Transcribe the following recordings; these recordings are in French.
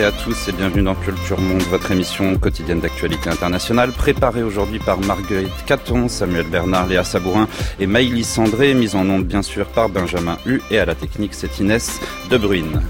Et à tous et bienvenue dans Culture Monde, votre émission quotidienne d'actualité internationale, préparée aujourd'hui par Marguerite Caton, Samuel Bernard, Léa Sabourin et Maïlis Sandré, mise en onde bien sûr par Benjamin Hu et à la technique c'est Inès De Bruyne.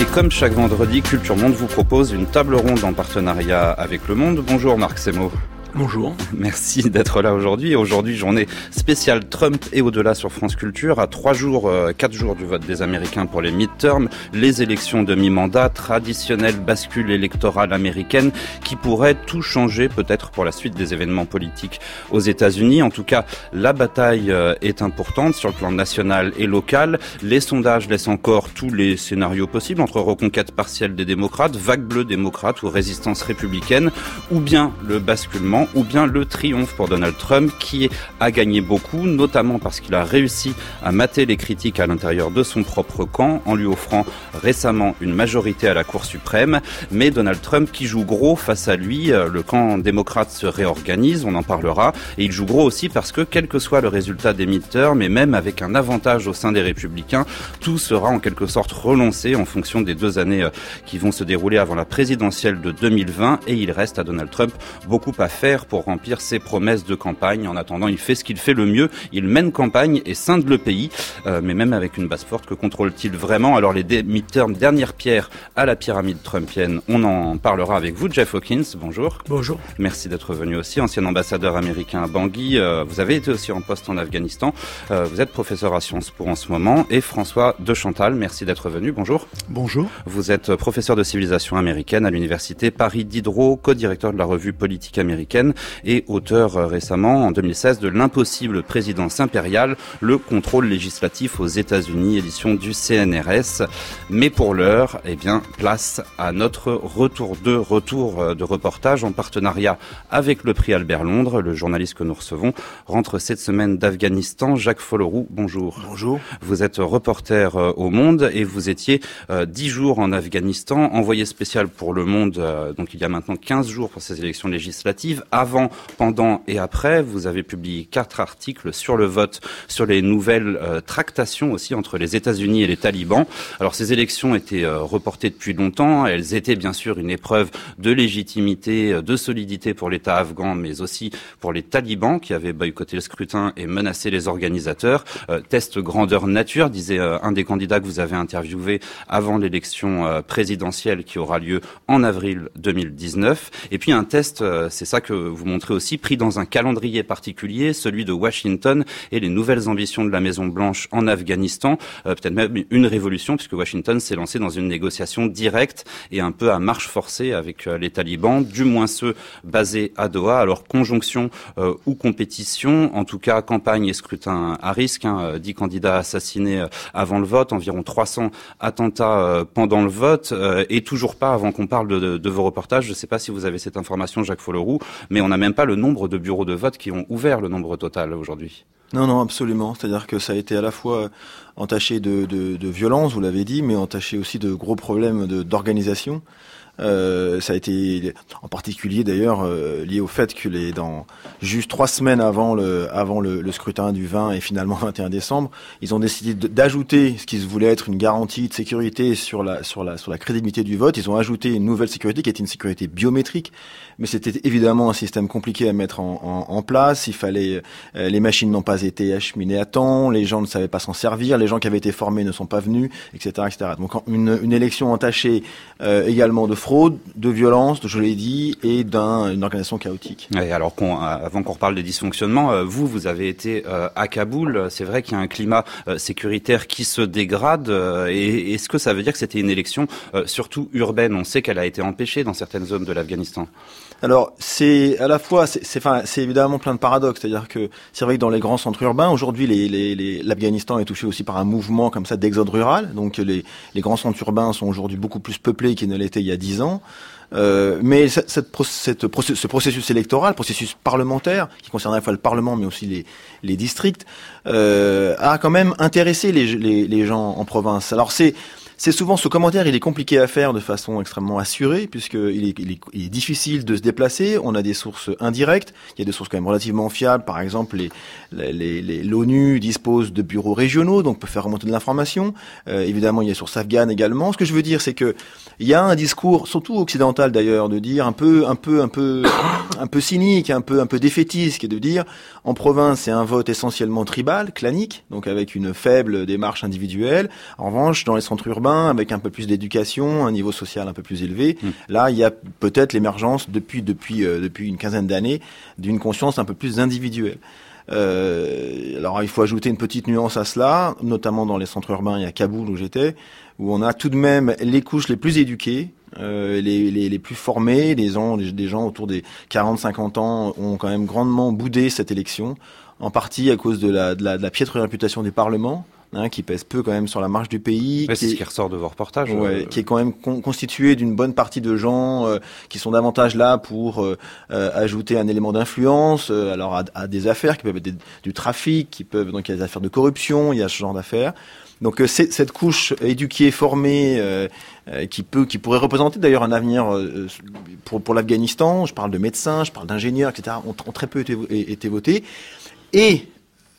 Et comme chaque vendredi, Culture Monde vous propose une table ronde en partenariat avec Le Monde. Bonjour Marc Semo. Bonjour. Merci d'être là aujourd'hui. Aujourd'hui, journée spéciale Trump et au-delà sur France Culture. À trois jours, euh, quatre jours du vote des Américains pour les midterms, les élections de mi-mandat, traditionnelle bascule électorale américaine qui pourrait tout changer peut-être pour la suite des événements politiques aux États-Unis. En tout cas, la bataille euh, est importante sur le plan national et local. Les sondages laissent encore tous les scénarios possibles entre reconquête partielle des démocrates, vague bleue démocrate ou résistance républicaine, ou bien le basculement ou bien le triomphe pour Donald Trump qui a gagné beaucoup, notamment parce qu'il a réussi à mater les critiques à l'intérieur de son propre camp en lui offrant récemment une majorité à la Cour suprême. Mais Donald Trump qui joue gros face à lui, euh, le camp démocrate se réorganise, on en parlera, et il joue gros aussi parce que quel que soit le résultat des midterms, mais même avec un avantage au sein des républicains, tout sera en quelque sorte relancé en fonction des deux années euh, qui vont se dérouler avant la présidentielle de 2020 et il reste à Donald Trump beaucoup à faire pour remplir ses promesses de campagne. En attendant, il fait ce qu'il fait le mieux. Il mène campagne et scinde le pays. Euh, mais même avec une base forte, que contrôle-t-il vraiment? Alors les midterms, dernière pierre à la pyramide trumpienne, on en parlera avec vous. Jeff Hawkins, bonjour. Bonjour. Merci d'être venu aussi, ancien ambassadeur américain à Bangui. Euh, vous avez été aussi en poste en Afghanistan. Euh, vous êtes professeur à Sciences Po en ce moment. Et François de Chantal, merci d'être venu. Bonjour. Bonjour. Vous êtes professeur de civilisation américaine à l'université Paris Diderot, co-directeur de la revue politique américaine et auteur euh, récemment, en 2016, de L'impossible présidence impériale, le contrôle législatif aux États-Unis, édition du CNRS. Mais pour l'heure, eh bien, place à notre retour de retour euh, de reportage en partenariat avec le prix Albert Londres. Le journaliste que nous recevons rentre cette semaine d'Afghanistan. Jacques Folleroux, bonjour. Bonjour. Vous êtes reporter euh, au Monde et vous étiez dix jours en Afghanistan, envoyé spécial pour le Monde, donc il y a maintenant 15 jours pour ces élections législatives avant, pendant et après. Vous avez publié quatre articles sur le vote, sur les nouvelles euh, tractations aussi entre les États-Unis et les talibans. Alors ces élections étaient euh, reportées depuis longtemps. Elles étaient bien sûr une épreuve de légitimité, euh, de solidité pour l'État afghan, mais aussi pour les talibans qui avaient boycotté le scrutin et menacé les organisateurs. test grandeur nature, disait un des candidats que vous avez interviewé avant l'élection présidentielle qui aura lieu en avril 2019. Et puis un test, c'est ça que vous montrez aussi, pris dans un calendrier particulier, celui de Washington et les nouvelles ambitions de la Maison Blanche en Afghanistan, euh, peut-être même une révolution, puisque Washington s'est lancé dans une négociation directe et un peu à marche forcée avec euh, les talibans, du moins ceux basés à Doha. Alors conjonction euh, ou compétition, en tout cas campagne et scrutin à risque, hein, 10 candidats assassinés avant le vote, environ 300 attentats pendant le vote, et toujours pas, avant qu'on parle de, de, vos reportages, je ne sais pas si vous avez cette information, Jacques Folleroux, mais on n'a même pas le nombre de bureaux de vote qui ont ouvert le nombre total aujourd'hui. Non, non, absolument. C'est-à-dire que ça a été à la fois entaché de, de, de violence, vous l'avez dit, mais entaché aussi de gros problèmes d'organisation. Euh, ça a été en particulier d'ailleurs euh, lié au fait que les dans juste trois semaines avant le avant le, le, scrutin du 20 et finalement 21 décembre, ils ont décidé d'ajouter ce qui se voulait être une garantie de sécurité sur la sur la sur la crédibilité du vote. Ils ont ajouté une nouvelle sécurité qui était une sécurité biométrique, mais c'était évidemment un système compliqué à mettre en, en, en place. Il fallait euh, les machines n'ont pas été acheminées à temps, les gens ne savaient pas s'en servir, les gens qui avaient été formés ne sont pas venus, etc., etc. Donc une, une élection entachée euh, également de de violence, je l'ai dit, et d'une organisation chaotique. alors qu'on, euh, avant qu'on reparle des dysfonctionnements, euh, vous, vous avez été euh, à Kaboul. C'est vrai qu'il y a un climat sécuritaire qui se dégrade. Et est-ce que ça veut dire que c'était une élection surtout urbaine? On sait qu'elle a été empêchée dans certaines zones de l'Afghanistan. Alors c'est à la fois, c'est enfin, évidemment plein de paradoxes. C'est-à-dire que c'est vrai que dans les grands centres urbains, aujourd'hui, l'Afghanistan les, les, est touché aussi par un mouvement comme ça d'exode rural. Donc les, grands centres urbains sont aujourd'hui beaucoup plus peuplés qu'ils ne l'étaient il y a dix ans. Euh, mais cette, cette, ce processus électoral, processus parlementaire, qui concerne à la fois le Parlement mais aussi les, les districts, euh, a quand même intéressé les, les, les gens en province. Alors c'est c'est souvent ce commentaire, il est compliqué à faire de façon extrêmement assurée, puisqu'il est, il est, il est difficile de se déplacer. On a des sources indirectes, il y a des sources quand même relativement fiables. Par exemple, les, les, les, l'ONU dispose de bureaux régionaux, donc peut faire remonter de l'information. Euh, évidemment, il y a sur Afghan également. Ce que je veux dire, c'est que il y a un discours, surtout occidental d'ailleurs, de dire un peu, un peu, un peu, un peu cynique, un peu, un peu défaitiste, qui est de dire en province, c'est un vote essentiellement tribal, clanique, donc avec une faible démarche individuelle. En revanche, dans les centres urbains, avec un peu plus d'éducation, un niveau social un peu plus élevé, hmm. là, il y a peut-être l'émergence depuis depuis euh, depuis une quinzaine d'années d'une conscience un peu plus individuelle. Euh, alors il faut ajouter une petite nuance à cela, notamment dans les centres urbains et à Kaboul où j'étais, où on a tout de même les couches les plus éduquées, euh, les, les, les, plus formés, les gens, des gens autour des 40-50 ans ont quand même grandement boudé cette élection, en partie à cause de la, de la, de la piètre réputation des parlements. Hein, qui pèse peu quand même sur la marche du pays. c'est ce qui ressort de vos reportages. Ouais, euh... Qui est quand même constitué d'une bonne partie de gens euh, qui sont davantage là pour euh, ajouter un élément d'influence, alors à, à, des affaires qui peuvent être du trafic, qui peuvent donc il y a des affaires de corruption, il y a ce genre d'affaires. Donc cette couche éduquée, formée, qui peut, qui pourrait représenter d'ailleurs un avenir pour, pour l'Afghanistan. Je parle de médecins, je parle d'ingénieurs, etc. Ont, ont, très peu été, été votés. Et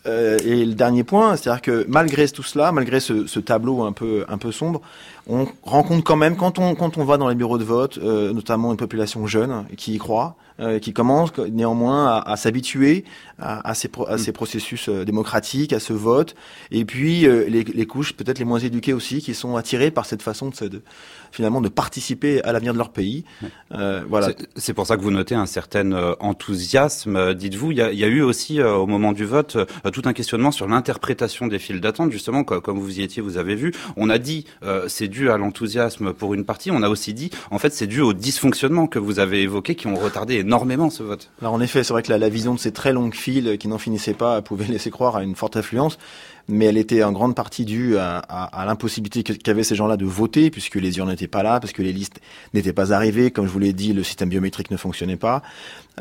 euh, et le dernier point, c'est-à-dire que malgré tout cela, malgré ce, ce, tableau un peu un peu sombre, on rencontre quand même quand on quand on va dans les bureaux de vote, euh, notamment une population jeune qui y croit, euh, qui commence néanmoins à, à s'habituer à, à, ces à, ces processus démocratiques, à ce vote, et puis les, les, couches peut-être les moins éduquées aussi qui sont attirées par cette façon de, de finalement de participer à l'avenir de leur pays. voilà. C'est pour ça que vous notez un certain enthousiasme. Dites-vous, il y a, y a, eu aussi au moment du vote tout un questionnement sur l'interprétation des files d'attente. Justement, comme vous y étiez, vous avez vu, on a dit c'est dû à l'enthousiasme pour une partie. On a aussi dit, en fait, c'est dû au dysfonctionnement que vous avez évoqué qui ont retardé énormément ce vote. Alors en effet, c'est vrai que la, la, vision de ces très longues files qui n'en finissaient pas pouvait laisser croire à une forte affluence mais elle était en grande partie due à, à, à l'impossibilité qu'avaient ces gens-là de voter, puisque les urnes n'étaient pas là, parce que les listes n'étaient pas arrivées. Comme je vous l'ai dit, le système biométrique ne fonctionnait pas.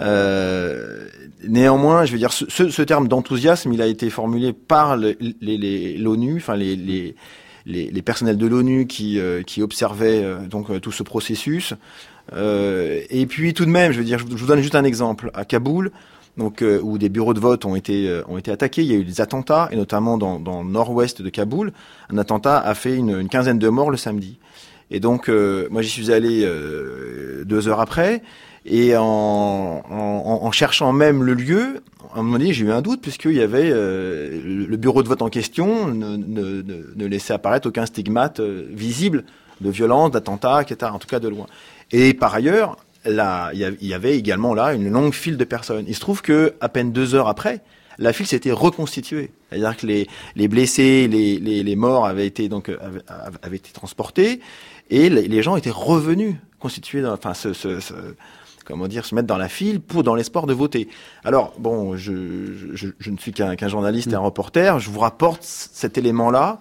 Euh, néanmoins, je veux dire, ce, terme d'enthousiasme, il a été formulé par l'ONU, enfin les, personnels de l'ONU qui, euh, observaient euh, donc tout ce processus. et puis tout de même, je veux dire, je vous donne juste un exemple. À Kaboul, donc où des bureaux de vote ont été ont été attaqués. Il y a eu des attentats et notamment dans, le nord-ouest de Kaboul, un attentat a fait une quinzaine de morts le samedi. Et donc moi j'y suis allé deux heures après et en, en, en, cherchant même le lieu, à un moment donné, j'ai eu un doute puisqu'il y avait euh, le bureau de vote en question ne, ne, ne laissait apparaître aucun stigmate euh, visible de violence, d'attentat, etc. En tout cas de loin. Et par ailleurs, là, il y avait également là une longue file de personnes. Il se trouve que à peine deux heures après, la file s'était reconstituée. C'est-à-dire que les, les blessés, les, les, morts avaient été donc avaient, avaient été transportés et les, gens étaient revenus constitués. Dans, enfin, ce, ce, comment dire, se mettre dans la file pour dans l'espoir de voter. Alors bon, je, je, ne suis qu'un qu journaliste et un reporter, je vous rapporte cet élément-là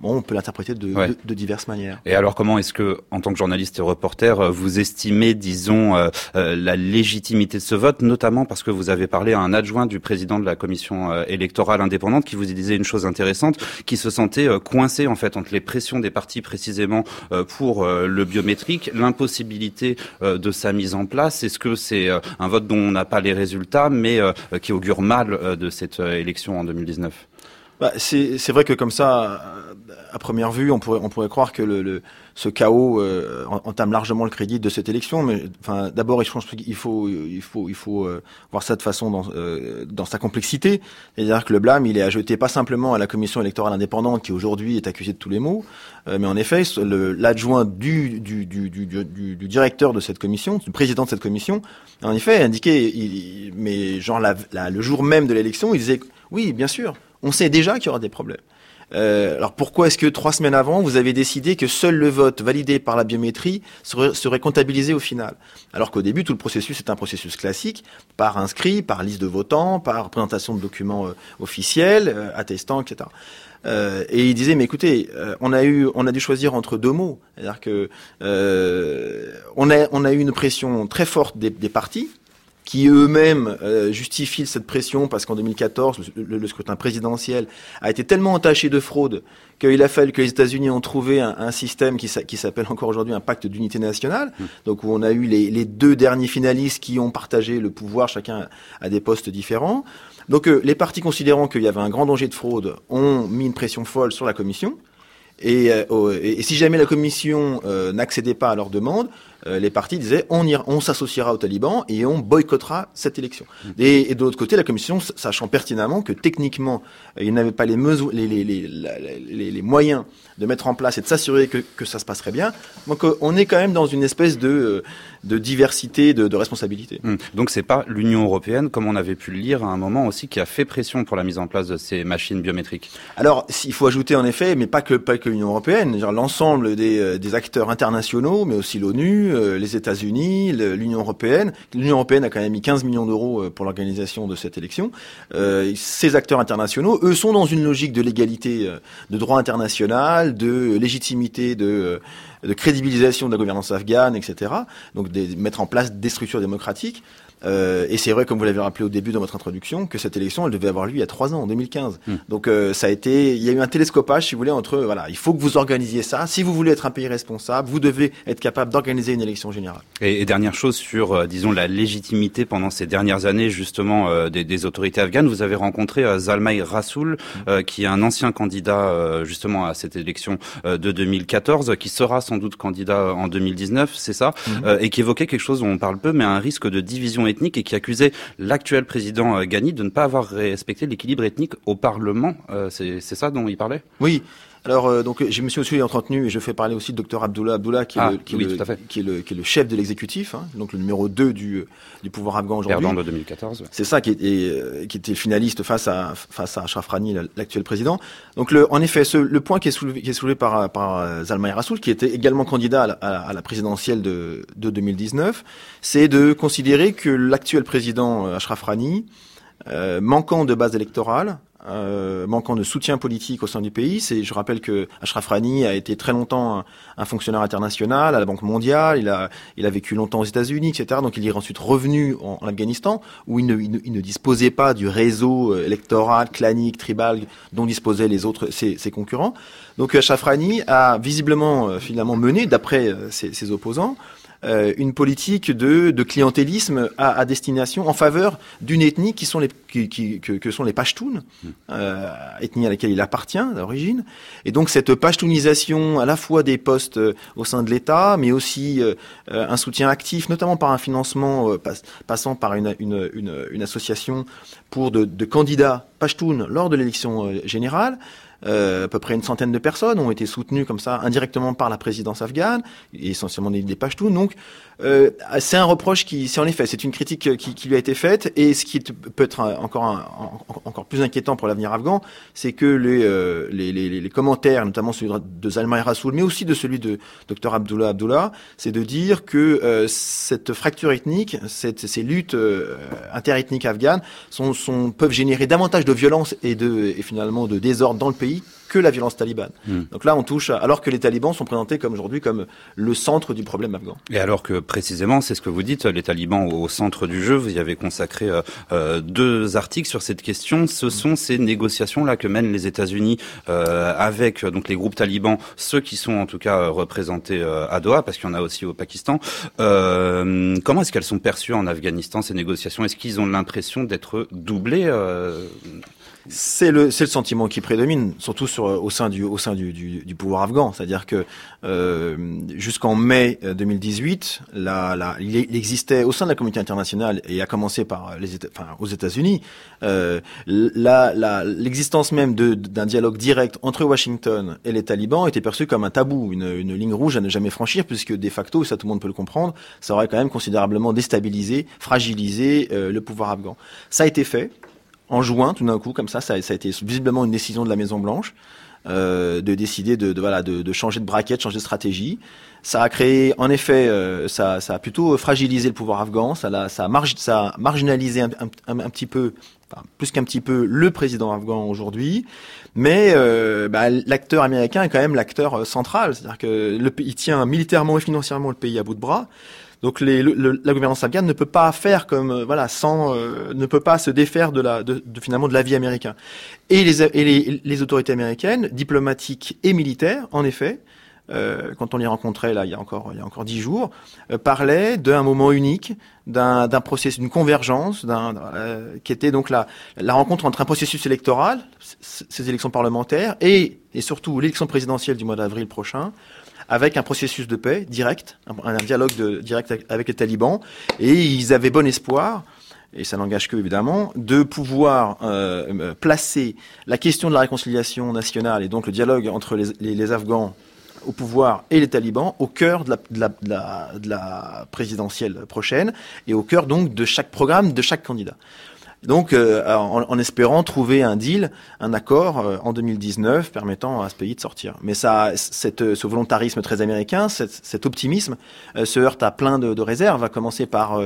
Bon, on peut l'interpréter de, ouais. de, de, diverses manières. Et alors, comment est-ce que, en tant que journaliste et reporter, euh, vous estimez, disons, euh, euh, la légitimité de ce vote, notamment parce que vous avez parlé à un adjoint du président de la commission euh, électorale indépendante qui vous disait une chose intéressante, qui se sentait coincé en fait entre les pressions des partis précisément pour le biométrique, l'impossibilité de sa mise en place. Est-ce que c'est un vote dont on n'a pas les résultats, mais qui augure mal de cette élection en 2019 bah, c'est vrai que comme ça, à première vue, on pourrait, on pourrait croire que le, ce chaos euh, entame largement le crédit de cette élection. Mais enfin, d'abord, je pense qu'il faut, il faut, il faut euh, voir ça de façon dans, euh, dans sa complexité. C'est-à-dire que le blâme, il est jeter pas simplement à la commission électorale indépendante qui aujourd'hui est accusée de tous les maux, mais en effet, l'adjoint du du, du, du, directeur de cette commission, du président de cette commission, en effet, indiqué, il, mais genre le jour même de l'élection, il disait oui, bien sûr, on sait déjà qu'il y aura des problèmes. Euh, alors pourquoi est-ce que trois semaines avant, vous avez décidé que seul le vote validé par la biométrie serait, comptabilisé au final? Alors qu'au début, tout le processus est un processus classique, par inscrit, par liste de votants, par présentation de documents euh, officiels, euh, attestants, etc. Euh, et il disait, mais écoutez, on a eu, on a dû choisir entre deux mots, c'est-à-dire que on a, eu une pression très forte des partis qui eux-mêmes euh, justifient cette pression parce qu'en 2014, le, scrutin présidentiel a été tellement entaché de fraude qu'il a fallu que les États-Unis ont trouvé un, système qui, s'appelle encore aujourd'hui un pacte d'unité nationale, mmh. donc où on a eu les, deux derniers finalistes qui ont partagé le pouvoir, chacun à des postes différents. Donc euh, les partis considérant qu'il y avait un grand danger de fraude ont mis une pression folle sur la Commission. Et, euh, et, si jamais la commission euh, n'accédait pas à leur demande, euh, les partis disaient on, s'associera aux talibans et on boycottera cette élection. Et, et, de l'autre côté, la commission, sachant pertinemment que techniquement, il n'avait pas les, les, les, moyens de mettre en place et de s'assurer que, que, ça se passerait bien. Donc on est quand même dans une espèce de, de diversité, de, de responsabilité. Mmh. Donc c'est pas l'Union européenne, comme on avait pu le lire à un moment aussi, qui a fait pression pour la mise en place de ces machines biométriques. Alors il faut ajouter en effet, mais pas que, pas que l'Union européenne, l'ensemble des, des acteurs internationaux, mais aussi l'ONU, euh, les États-Unis, l'Union européenne. L'Union européenne a quand même mis 15 millions d'euros euh, pour l'organisation de cette élection. Euh, ces acteurs internationaux, eux, sont dans une logique de légalité, de droit international, de légitimité, de, de crédibilisation de la gouvernance afghane, etc. Donc mettre en place des structures démocratiques. Euh, et c'est vrai, comme vous l'avez rappelé au début de votre introduction, que cette élection, elle devait avoir lieu il y a trois ans, en 2015. Hmm. Donc euh, ça a été, il y a eu un télescopage, si vous voulez, entre voilà, il faut que vous organisiez ça. Si vous voulez être un pays responsable, vous devez être capable d'organiser une élection générale. Et, dernière chose sur, euh, disons, la légitimité pendant ces dernières années, justement, des, des, autorités afghanes. Vous avez rencontré Zalmay Rasoul, hmm. qui est un ancien candidat justement à cette élection de 2014, qui sera sans doute candidat en 2019, c'est ça, hmm. et qui évoquait quelque chose dont on parle peu, mais un risque de division ethnique et qui accusait l'actuel président euh, Ghani de ne pas avoir respecté l'équilibre ethnique au Parlement. Euh, c'est ça dont il parlait? Oui. Alors, euh, donc, je me suis aussi entretenu et je fais parler aussi de docteur Abdullah Abdullah, qui est, le, qui, est le, qui, est le, chef de l'exécutif, hein, donc le numéro 2 du, du pouvoir afghan aujourd'hui. Perdant de 2014. C'est ça qui était, qui était finaliste face à, face à Ashraf Rani, l'actuel président. Donc, le, en effet, ce, le point qui est soulevé, qui est soulevé par, par Zalmay Rassoul, qui était également candidat à la, à la présidentielle de, de 2019, c'est de considérer que l'actuel président Ashraf Rani, euh, manquant de base électorale, euh, manquant de soutien politique au sein du pays. C'est, je rappelle que Ashraf Rani a été très longtemps un, fonctionnaire international à la Banque mondiale. Il a, il a vécu longtemps aux États-Unis, etc. Donc il est ensuite revenu en, Afghanistan où il ne, il ne, disposait pas du réseau euh, électoral, clanique, tribal dont disposaient les autres ses, ses concurrents. Donc Ashraf Rani a visiblement euh, finalement mené, d'après ses, ses opposants, euh, une politique de, de clientélisme à, à, destination en faveur d'une ethnie qui sont les qui, qui, que, que, sont les Pashtuns, hmm. euh, ethnie à laquelle il appartient d'origine. Et donc cette Pashtounisation à la fois des postes euh, au sein de l'État, mais aussi euh, un soutien actif, notamment par un financement passant par une, une, une, une, association pour de, de candidats Pashtuns lors de l'élection générale. Euh, à peu près une centaine de personnes ont été soutenues comme ça indirectement par la présidence afghane, essentiellement des, des. Donc euh, c'est un reproche qui, c'est en effet, c'est une critique qui, qui, lui a été faite. Et ce qui peut être encore encore plus inquiétant pour l'avenir afghan, c'est que les, euh, les, les, les, commentaires, notamment celui de Zalmay Rasoul, mais aussi de celui de Dr Abdullah Abdullah, c'est de dire que euh, cette fracture ethnique, cette, ces luttes euh, interethniques afghanes, sont, sont, peuvent générer davantage de violence et de et finalement de désordre dans le pays que la violence talibane. Hmm. Donc là, on touche, alors que les talibans sont présentés comme aujourd'hui comme le centre du problème afghan. Et alors que précisément, c'est ce que vous dites, les talibans au centre du jeu, vous y avez consacré euh, euh deux articles sur cette question. Ce sont ces négociations-là que mènent les États-Unis euh, avec donc les groupes talibans, ceux qui sont en tout cas représentés euh, à Doha, parce qu'il y en a aussi au Pakistan. comment est-ce qu'elles sont perçues en Afghanistan ces négociations? Est-ce qu'ils ont l'impression d'être doublés c'est le, c'est le sentiment qui prédomine, surtout sur, au sein du, au sein du, du, du pouvoir afghan. C'est-à-dire que euh, jusqu'en mai 2018, euh, la, la, il existait au sein de la communauté internationale et à commencer par les États, enfin, aux États-Unis, euh, l'existence même d'un dialogue direct entre Washington et les talibans était perçue comme un tabou, une, une ligne rouge à ne jamais franchir, puisque de facto, ça tout le monde peut le comprendre, ça aurait quand même considérablement déstabilisé, fragilisé euh, le pouvoir afghan. Ça a été fait en juin, tout d'un coup, comme ça, ça, a été visiblement une décision de la Maison Blanche euh, de décider de, de voilà de, de, changer de braquette, changer de stratégie. Ça a créé, en effet, euh, ça, ça, a plutôt fragilisé le pouvoir afghan. Ça a, ça a, marginalisé un, petit peu, enfin, plus qu'un petit peu, le président afghan aujourd'hui. Mais euh, bah, l'acteur américain est quand même l'acteur euh, central, c'est-à-dire que le, il tient militairement et financièrement le pays à bout de bras. Donc la gouvernance afghane ne peut pas faire comme voilà sans ne peut pas se défaire de la de, finalement de la vie américaine. Et les et les, autorités américaines, diplomatiques et militaires, en effet, euh, quand on les rencontrait là il y a encore il y a encore dix jours, euh, parlait d'un moment unique, d'un processus, d'une convergence, d'un euh, qui était donc la rencontre entre un processus électoral, ces élections parlementaires et surtout l'élection présidentielle du mois d'avril prochain, avec un processus de paix direct, un, dialogue direct avec les talibans, et ils avaient bon espoir et ça n'engage que évidemment, de pouvoir euh, placer la question de la réconciliation nationale et donc le dialogue entre les, Afghans au pouvoir et les talibans au cœur de la, présidentielle prochaine et au cœur donc de chaque programme, de chaque candidat. Donc, euh, en, espérant trouver un deal, un accord euh, en 2019 permettant à ce pays de sortir. Mais ça, cette, ce volontarisme très américain, cet, optimisme, euh, se heurte à plein de, de réserves. À commencer par,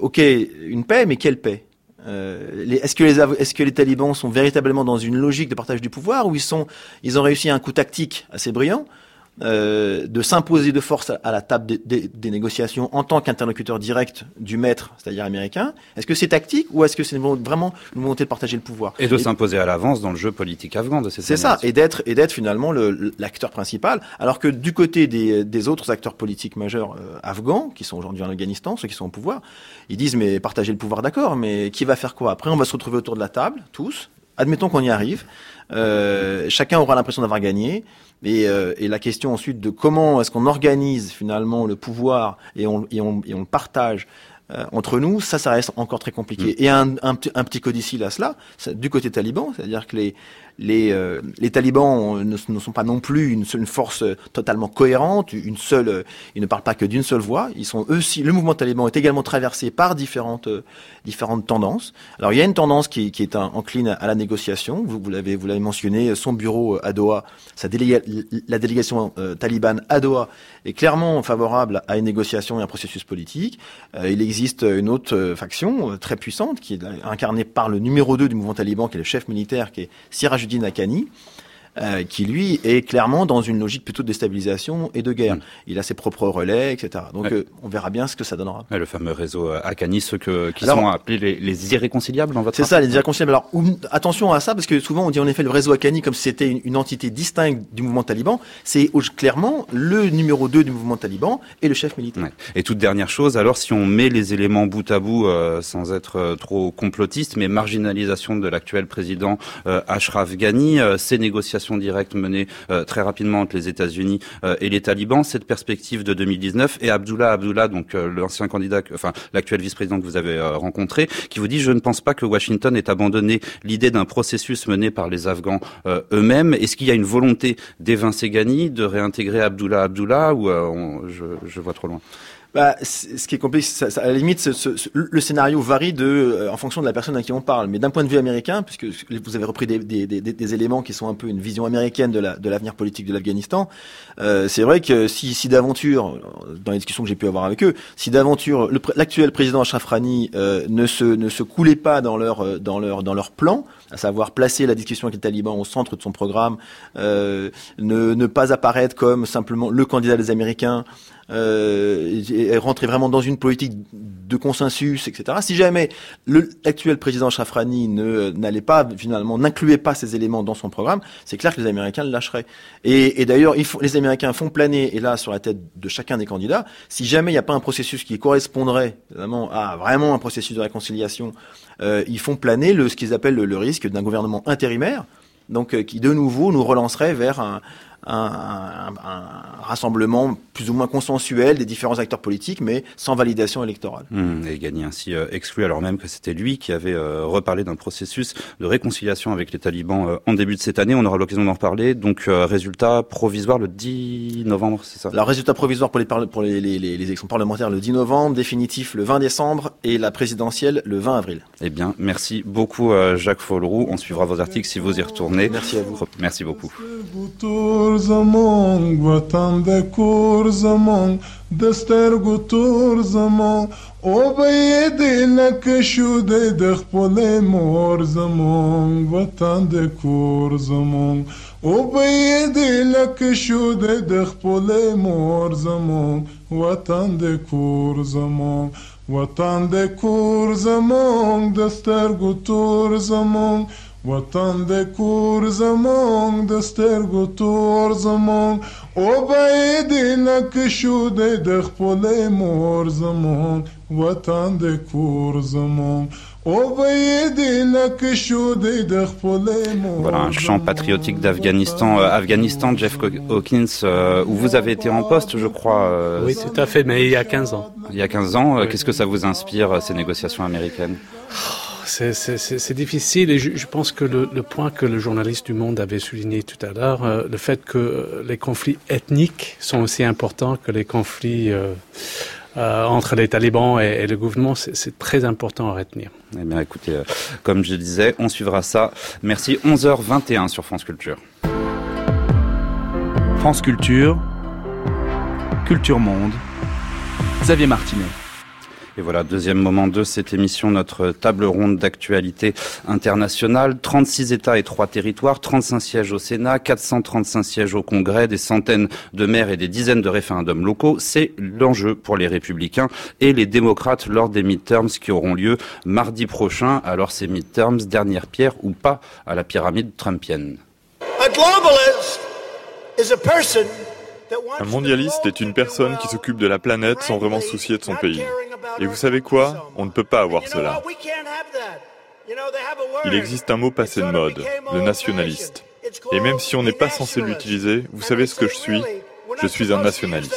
ok, une paix, mais quelle paix? Euh, est-ce que les est-ce que les talibans sont véritablement dans une logique de partage du pouvoir ou ils sont ils ont réussi un coup tactique assez brillant euh, de s'imposer de force à la table des, négociations en tant qu'interlocuteur direct du maître, c'est-à-dire américain Est-ce que c'est tactique ou est-ce que c'est vraiment une volonté de partager le pouvoir Et de s'imposer à l'avance dans le jeu politique afghan de ces C'est ça, et d'être et d'être finalement l'acteur principal, alors que du côté des, autres acteurs politiques majeurs euh, afghans, qui sont aujourd'hui en Afghanistan, ceux qui sont au pouvoir, ils disent mais partager le pouvoir, d'accord, mais qui va faire quoi? Après, on va se retrouver autour de la table, tous. Admettons qu'on y arrive. Euh, chacun aura l'impression d'avoir gagné. Et, euh, et, la question ensuite de comment est-ce qu'on organise finalement le pouvoir et on, et on, et on le partage euh, entre nous, ça, ça reste encore très compliqué. Mm. Et un, un, un, petit codicile à cela, du côté taliban, c'est-à-dire que les, les, euh, les talibans ne, sont pas non plus une, une, force totalement cohérente, une seule, ils ne parlent pas que d'une seule voix. Ils sont aussi, le mouvement taliban est également traversé par différentes, différentes tendances. Alors il y a une tendance qui, est encline à la négociation. Vous, l'avez, mentionné, son bureau à Doha, sa la délégation euh, talibane à Doha est clairement favorable à une négociation et un processus politique. Euh, il existe une autre euh, faction très puissante qui est incarnée par le numéro 2 du mouvement taliban, qui est le chef militaire, qui est Siraj Sirajuddin Akani, euh, qui lui est clairement dans une logique plutôt de déstabilisation et de guerre. Mm. Il a ses propres relais, etc. Donc euh, on verra bien ce que ça donnera. le fameux réseau euh, Akani, ceux que, qui sont appelés les, les, irréconciliables dans votre C'est ça, les irréconciliables. Alors attention à ça, parce que souvent on dit en effet le réseau Akani comme si c'était une, entité distincte du mouvement taliban. C'est clairement le numéro 2 du mouvement taliban et le chef militaire. Et toute dernière chose, alors si on met les éléments bout à bout, sans être trop complotiste, mais marginalisation de l'actuel président Ashraf Ghani, ces négociations directe menée euh, très rapidement entre les États-Unis euh, et les talibans. Cette perspective de 2019 et Abdullah Abdullah, donc euh, l'ancien candidat, enfin l'actuel vice-président que vous avez rencontré, qui vous dit je ne pense pas que Washington ait abandonné l'idée d'un processus mené par les Afghans eux-mêmes. Est-ce qu'il y a une volonté d'évincer Ghani, de réintégrer Abdullah Abdullah ou je, je vois trop loin? Bah, ce qui est compliqué, ça, à la limite, ce, ce, le scénario varie de, euh, en fonction de la personne à qui on parle. Mais d'un point de vue américain, puisque vous avez repris des, des, des, des, éléments qui sont un peu une vision américaine de l'avenir la, de politique de l'Afghanistan, euh, c'est vrai que si, si d'aventure, dans les discussions que j'ai pu avoir avec eux, si d'aventure l'actuel président Ashraf Rani euh, ne se ne se coulait pas dans leur euh, dans leur dans leur plan, à savoir placer la discussion avec les talibans au centre de son programme, euh, ne, ne pas apparaître comme simplement le candidat des Américains, euh, et rentrer vraiment dans une politique de consensus, etc. Si jamais l'actuel président Shafrani n'allait pas finalement n'incluait pas ces éléments dans son programme, c'est clair que les Américains le lâcheraient. Et, d'ailleurs, les Américains font planer, et là sur la tête de chacun des candidats, si jamais il n'y a pas un processus qui correspondrait évidemment à vraiment un processus de réconciliation, euh, ils font planer le, ce qu'ils appellent le, risque d'un gouvernement intérimaire, donc euh, qui de nouveau nous relancerait vers un, un, rassemblement plus ou moins consensuel des différents acteurs politiques, mais sans validation électorale. Mmh, et gagné ainsi euh, exclu, alors même que c'était lui qui avait euh, reparlé d'un processus de réconciliation avec les talibans euh, en début de cette année. On aura l'occasion d'en reparler. Donc, résultat provisoire le 10 novembre, c'est ça? Alors, résultat provisoire pour les, pour les, les, les, élections parlementaires le 10 novembre, définitif le 20 décembre et la présidentielle le 20 avril. Eh bien, merci beaucoup Jacques Folleroux. On suivra vos articles si vous y retournez. Merci à vous. Merci beaucoup. کور زمون وطن د کور زمون د سترګو تور زمون او به دې لکه شو د خپل مور زمون وطن د کور زمون او به دې لکه شو د خپل مور زمون وطن د کور زمون وطن د کور زمون د سترګو تور زمون وطن د کور زمون د سترګو تور زمون او باید لک شو د خپل مور زمون وطن د کور زمون Voilà un chant patriotique d'Afghanistan, euh, Afghanistan, Jeff Hawkins, euh, où vous avez été en poste, je crois. Euh, oui, tout à fait, mais il y a 15 ans. Il y a 15 ans, oui. qu'est-ce que ça vous inspire, ces négociations américaines C'est difficile et je, pense que le, le, point que le journaliste du Monde avait souligné tout à l'heure, euh, le fait que les conflits ethniques sont aussi importants que les conflits euh, euh, entre les talibans et, et le gouvernement, c'est très important à retenir. Eh bien, écoutez, euh, comme je disais, on suivra ça. Merci. 11h21 sur France Culture. France Culture, Culture Monde, Xavier Martinet. Et voilà, deuxième moment de cette émission, notre table ronde d'actualité internationale. 36 États et 3 territoires, 35 sièges au Sénat, 435 sièges au Congrès, des centaines de maires et des dizaines de référendums locaux. C'est l'enjeu pour les républicains et les démocrates lors des midterms qui auront lieu mardi prochain. Alors ces midterms, dernière pierre ou pas à la pyramide trumpienne? Un mondialiste est une personne qui s'occupe de la planète sans vraiment se soucier de son pays. Et vous savez quoi? On ne peut pas avoir cela. Il existe un mot passé de mode, le nationaliste. Et même si on n'est pas censé l'utiliser, vous savez ce que je suis? Je suis un nationaliste.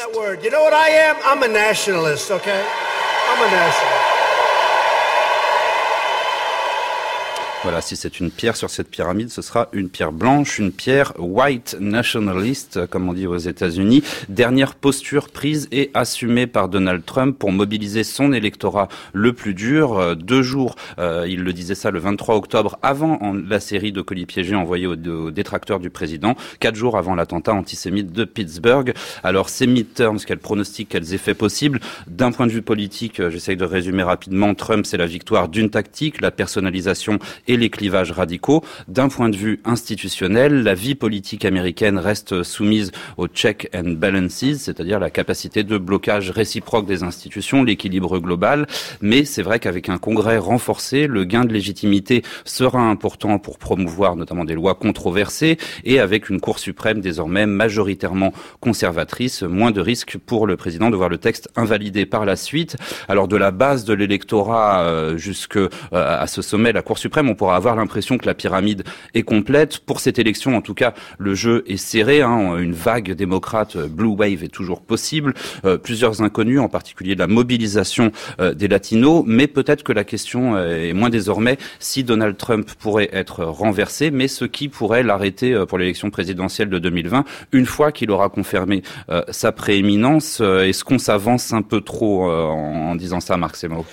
Voilà, si c'est une pierre sur cette pyramide, ce sera une pierre blanche, une pierre white nationalist, comme on dit aux États-Unis. Dernière posture prise et assumée par Donald Trump pour mobiliser son électorat le plus dur. Euh, deux jours, euh, il le disait ça le 23 octobre, avant la série de colis piégés envoyés aux, détracteurs du président, quatre jours avant l'attentat antisémite de Pittsburgh. Alors ces midterms, quels pronostics, quels effets possibles? D'un point de vue politique, euh, j'essaye de résumer rapidement, Trump c'est la victoire d'une tactique, la personnalisation et les clivages radicaux. D'un point de vue institutionnel, la vie politique américaine reste soumise aux check and balances, c'est-à-dire la capacité de blocage réciproque des institutions, l'équilibre global. Mais c'est vrai qu'avec un congrès renforcé, le gain de légitimité sera important pour promouvoir notamment des lois controversées et avec une Cour suprême désormais majoritairement conservatrice, moins de risques pour le président de voir le texte invalidé par la suite. Alors de la base de l'électorat euh, jusque euh, ce sommet, la Cour suprême, pourra avoir l'impression que la pyramide est complète. Pour cette élection, en tout cas, le jeu est serré. Hein. Une vague démocrate euh, blue wave est toujours possible. Euh, plusieurs inconnus, en particulier la mobilisation euh, des latinos. Mais peut-être que la question est moins désormais si Donald Trump pourrait être renversé, mais ce qui pourrait l'arrêter pour l'élection présidentielle de 2020, une fois qu'il aura confirmé sa prééminence. Est-ce qu'on s'avance un peu trop en, disant ça, Marc Semo?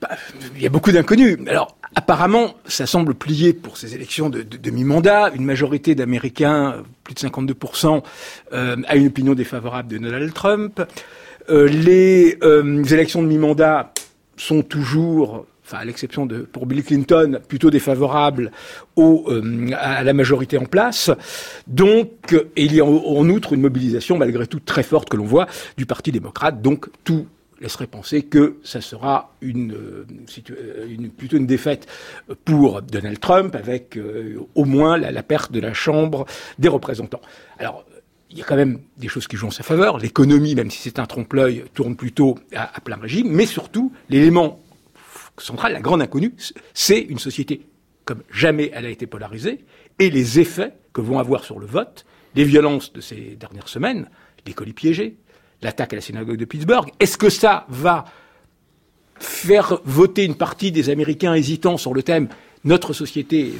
Bah, il y a beaucoup d'inconnus. Alors, apparemment, ça semble plier pour ces élections de, de, mi-mandat. Une majorité d'Américains, plus de 52%, euh, a une opinion défavorable de Donald Trump. Euh, les, euh, élections de mi-mandat sont toujours à l'exception de pour Bill Clinton, plutôt défavorables à la majorité en place. Donc, il y a en outre une mobilisation malgré tout très forte que l'on voit du Parti démocrate. Donc, tout laisserait penser que ça sera une, euh, euh, une, plutôt une défaite pour Donald Trump, avec euh, au moins la, perte de la Chambre des représentants. Alors, il y a quand même des choses qui jouent en sa faveur. L'économie, même si c'est un trompe-l'œil, tourne plutôt à, plein régime. Mais surtout, l'élément central, la grande inconnue, c'est une société comme jamais elle a été polarisée, et les effets que vont avoir sur le vote, les violences de ces dernières semaines, les colis piégés, l'attaque à la synagogue de Pittsburgh. Est-ce que ça va faire voter une partie des Américains hésitants sur le thème notre société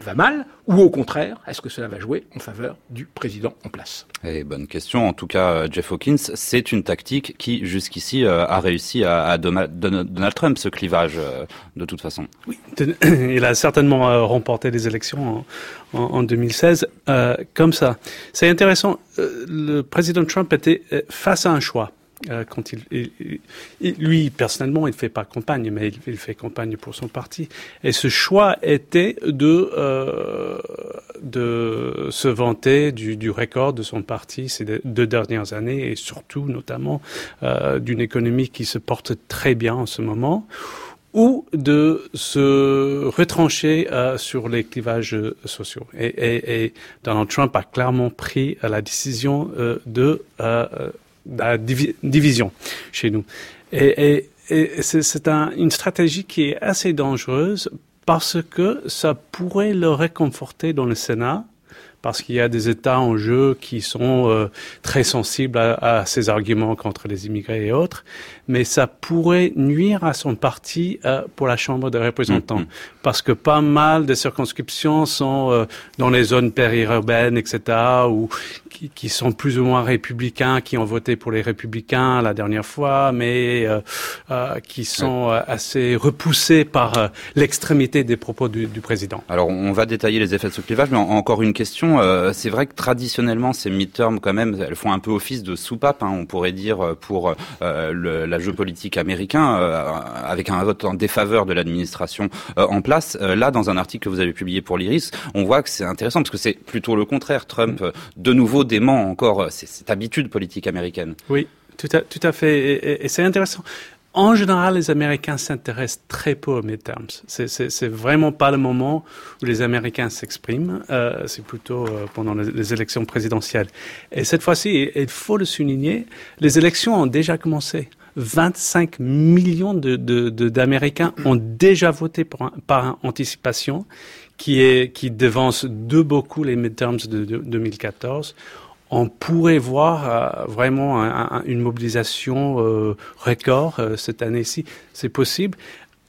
va mal, ou au contraire, est-ce que cela va jouer en faveur du président en place? Et bonne question. En tout cas, Jeff Hawkins, c'est une tactique qui jusqu'ici a réussi à, Donald Trump ce clivage de toute façon. Oui, il a certainement remporté les élections en, 2016 comme ça. C'est intéressant. le président Trump était face à un choix. Euh, quand il, lui personnellement, il fait pas campagne, mais il, fait campagne pour son parti. Et ce choix était de euh, de se vanter du, du, record de son parti ces deux dernières années et surtout notamment euh, d'une économie qui se porte très bien en ce moment ou de se retrancher euh, sur les clivages sociaux. Et, et, et, Donald Trump a clairement pris la décision euh, de la division chez nous. Et, c'est une stratégie qui est assez dangereuse parce que ça pourrait le réconforter dans le Sénat, parce qu'il y a des États en jeu qui sont euh, très sensibles à, ces arguments contre les immigrés et autres, mais ça pourrait nuire à son parti euh, pour la Chambre des représentants, mm-hmm. parce que pas mal de circonscriptions sont euh, dans les zones périurbaines, etc., ou qui, qui, sont plus ou moins républicains, qui ont voté pour les républicains la dernière fois, mais qui sont assez repoussés par l'extrémité des propos du, du, président. Alors, on va détailler les effets de ce clivage, mais encore une question euh, c'est vrai que traditionnellement, ces midterms, quand même, elles font un peu office de soupape, hein, on pourrait dire, euh, pour euh, le, la jeu politique américain, avec un vote en défaveur de l'administration en place. là, dans un article que vous avez publié pour l'Iris, on voit que c'est intéressant, parce que c'est plutôt le contraire. Trump, de nouveau, dément encore cette habitude politique américaine. Oui, tout à, tout à fait. et c'est intéressant en général, les Américains s'intéressent très peu aux midterms. C'est vraiment pas le moment où les Américains s'expriment. Euh, c'est plutôt euh, pendant les, élections présidentielles. Et cette fois-ci, il faut le souligner, les élections ont déjà commencé. 25 millions d'Américains de, de, ont déjà voté par, anticipation, qui, est, qui devance de beaucoup les midterms de, de 2014 on pourrait voir euh, vraiment une mobilisation euh, record euh, cette année-ci. C'est possible.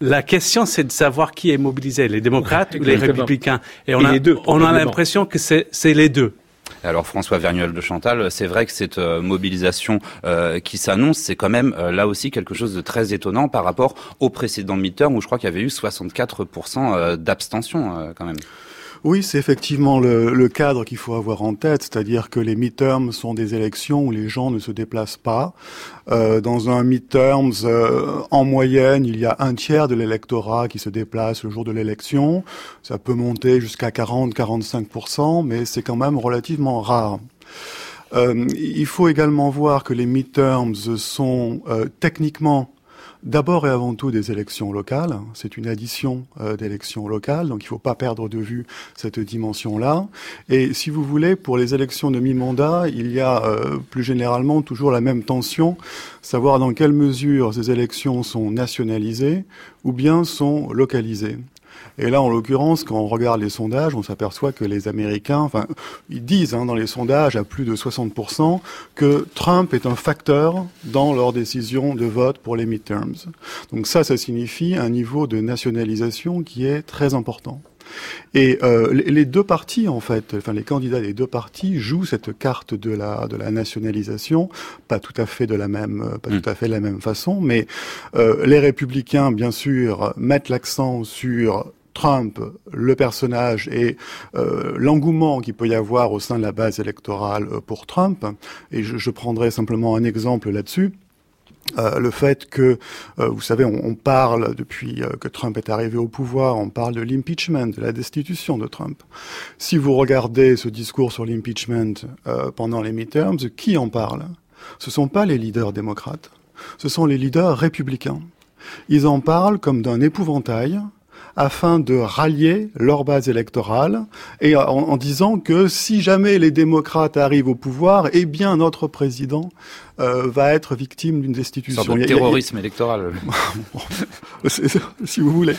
La question, c'est de savoir qui est mobilisé, les démocrates ou les républicains. Et on a, on a l'impression que c'est les deux. Alors François Vernuel de Chantal, c'est vrai que cette mobilisation qui s'annonce, c'est quand même là aussi quelque chose de très étonnant par rapport au précédent midterm où je crois qu'il y avait eu 64% d'abstention quand même. Oui, c'est effectivement le, cadre qu'il faut avoir en tête, c'est-à-dire que les midterms sont des élections où les gens ne se déplacent pas. Euh, dans un midterms, euh, en moyenne, il y a un tiers de l'électorat qui se déplace le jour de l'élection. Ça peut monter jusqu'à 40-45%, mais c'est quand même relativement rare. Euh, il faut également voir que les midterms sont techniquement d'abord et avant tout des élections locales. C'est une addition euh, d'élections locales, donc il ne faut pas perdre de vue cette dimension-là. Et si vous voulez, pour les élections de mi-mandat, il y a euh, plus généralement toujours la même tension, savoir dans quelle mesure ces élections sont nationalisées ou bien sont localisées. Et là, en l'occurrence, quand on regarde les sondages, on s'aperçoit que les Américains, enfin, ils disent hein, dans les sondages à plus de 60% que Trump est un facteur dans leur décision de vote pour les midterms. Donc ça, ça signifie un niveau de nationalisation qui est très important. Et euh, les deux partis, en fait, enfin les candidats des deux partis jouent cette carte de la de la nationalisation, pas tout à fait de la même, pas mm. tout à fait de la même façon, mais euh, les républicains, bien sûr, mettent l'accent sur Trump, le personnage et euh, l'engouement qu'il peut y avoir au sein de la base électorale euh, pour Trump. Et je, prendrai simplement un exemple là-dessus. Euh, le fait que, vous savez, on, parle depuis que Trump est arrivé au pouvoir, on parle de l'impeachment, de la destitution de Trump. Si vous regardez ce discours sur l'impeachment pendant les midterms, qui en parle? Ce sont pas les leaders démocrates, ce sont les leaders républicains. Ils en parlent comme d'un épouvantail afin de rallier leur base électorale et en, disant que si jamais les démocrates arrivent au pouvoir, eh bien notre président euh, va être victime d'une destitution. Sorte de terrorisme électoral. si vous voulez.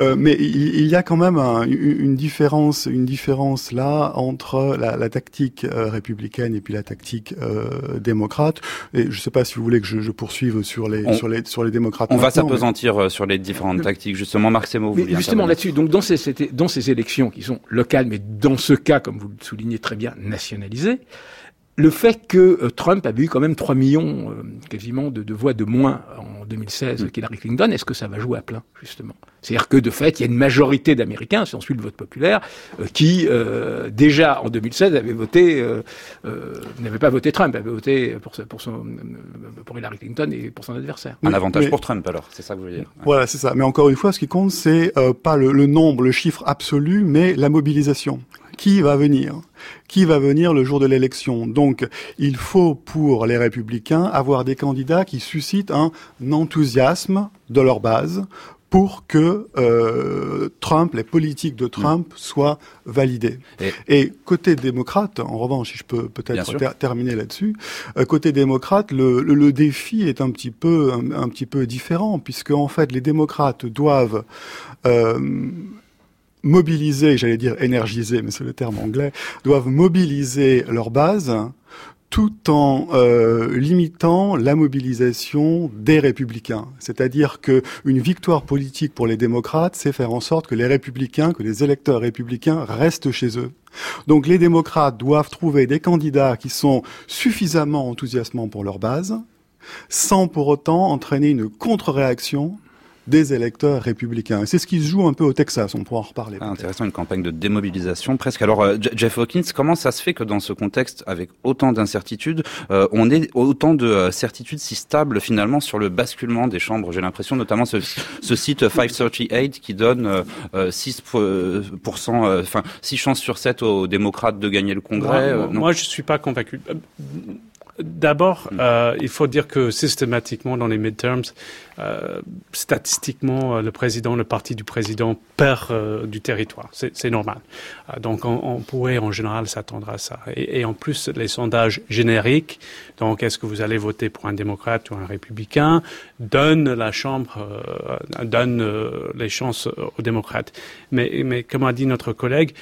Euh, mais il, y a quand même une différence, une différence là entre la, la tactique euh, républicaine et puis la tactique euh, démocrate. Et je ne sais pas si vous voulez que je, je poursuive sur les, sur les, sur les démocrates. On va s'apesantir sur les différentes tactiques. Justement, Marc Semo, mais justement là-dessus, donc dans ces, dans ces élections qui sont locales, mais dans ce cas, comme vous le soulignez très bien, nationalisées, le fait que euh, Trump a eu quand même 3 millions euh, quasiment de, de, voix de moins en 2016 mm. qu'Hillary Clinton, est-ce que ça va jouer à plein justement? C'est-à-dire que de fait, il y a une majorité d'Américains, si on suit le vote populaire, euh, qui déjà en 2016 avaient voté, n'avaient pas voté Trump, avaient voté pour, pour, son, pour Hillary Clinton et pour son adversaire. Un avantage pour Trump alors, c'est ça que vous voulez dire? Voilà, c'est ça. Mais encore une fois, ce qui compte, c'est pas le, le nombre, le chiffre absolu, mais la mobilisation qui va venir Qui va venir le jour de l'élection. Donc, il faut pour les républicains avoir des candidats qui suscitent un enthousiasme de leur base pour que euh, Trump, les politiques de Trump soient validées. Et, côté démocrate, en revanche, si je peux peut-être terminer là-dessus, euh, côté démocrate, le, le, défi est un petit peu un, un, petit peu différent puisque en fait les démocrates doivent euh, mobiliser, j'allais dire énergiser, mais c'est le terme anglais, doivent mobiliser leur base tout en euh, limitant la mobilisation des républicains. C'est-à-dire que une victoire politique pour les démocrates, c'est faire en sorte que les républicains, que les électeurs républicains restent chez eux. Donc les démocrates doivent trouver des candidats qui sont suffisamment enthousiasmants pour leur base, sans pour autant entraîner une contre-réaction des électeurs républicains. c'est ce qui se joue un peu au Texas, on pourra en reparler. Ah, intéressant, une campagne de démobilisation presque. Alors, euh, Jeff Hawkins, comment ça se fait que dans ce contexte, avec autant d'incertitudes, euh, on ait autant de euh, certitudes si stables finalement sur le basculement des chambres? J'ai l'impression, notamment ce, ce, site 538 qui donne 6%, enfin 6 chances sur 7 aux démocrates de gagner le Congrès. Moi, moi je suis pas convaincu. D'abord, euh, il faut dire que systématiquement dans les midterms, euh, statistiquement, euh, le président, le parti du président perd du territoire. C'est normal. Donc, on, on, pourrait en général s'attendre à ça. Et, en plus, les sondages génériques, donc est-ce que vous allez voter pour un démocrate ou un républicain, donnent la Chambre, donnent les chances aux démocrates. Mais, mais comme a dit notre collègue,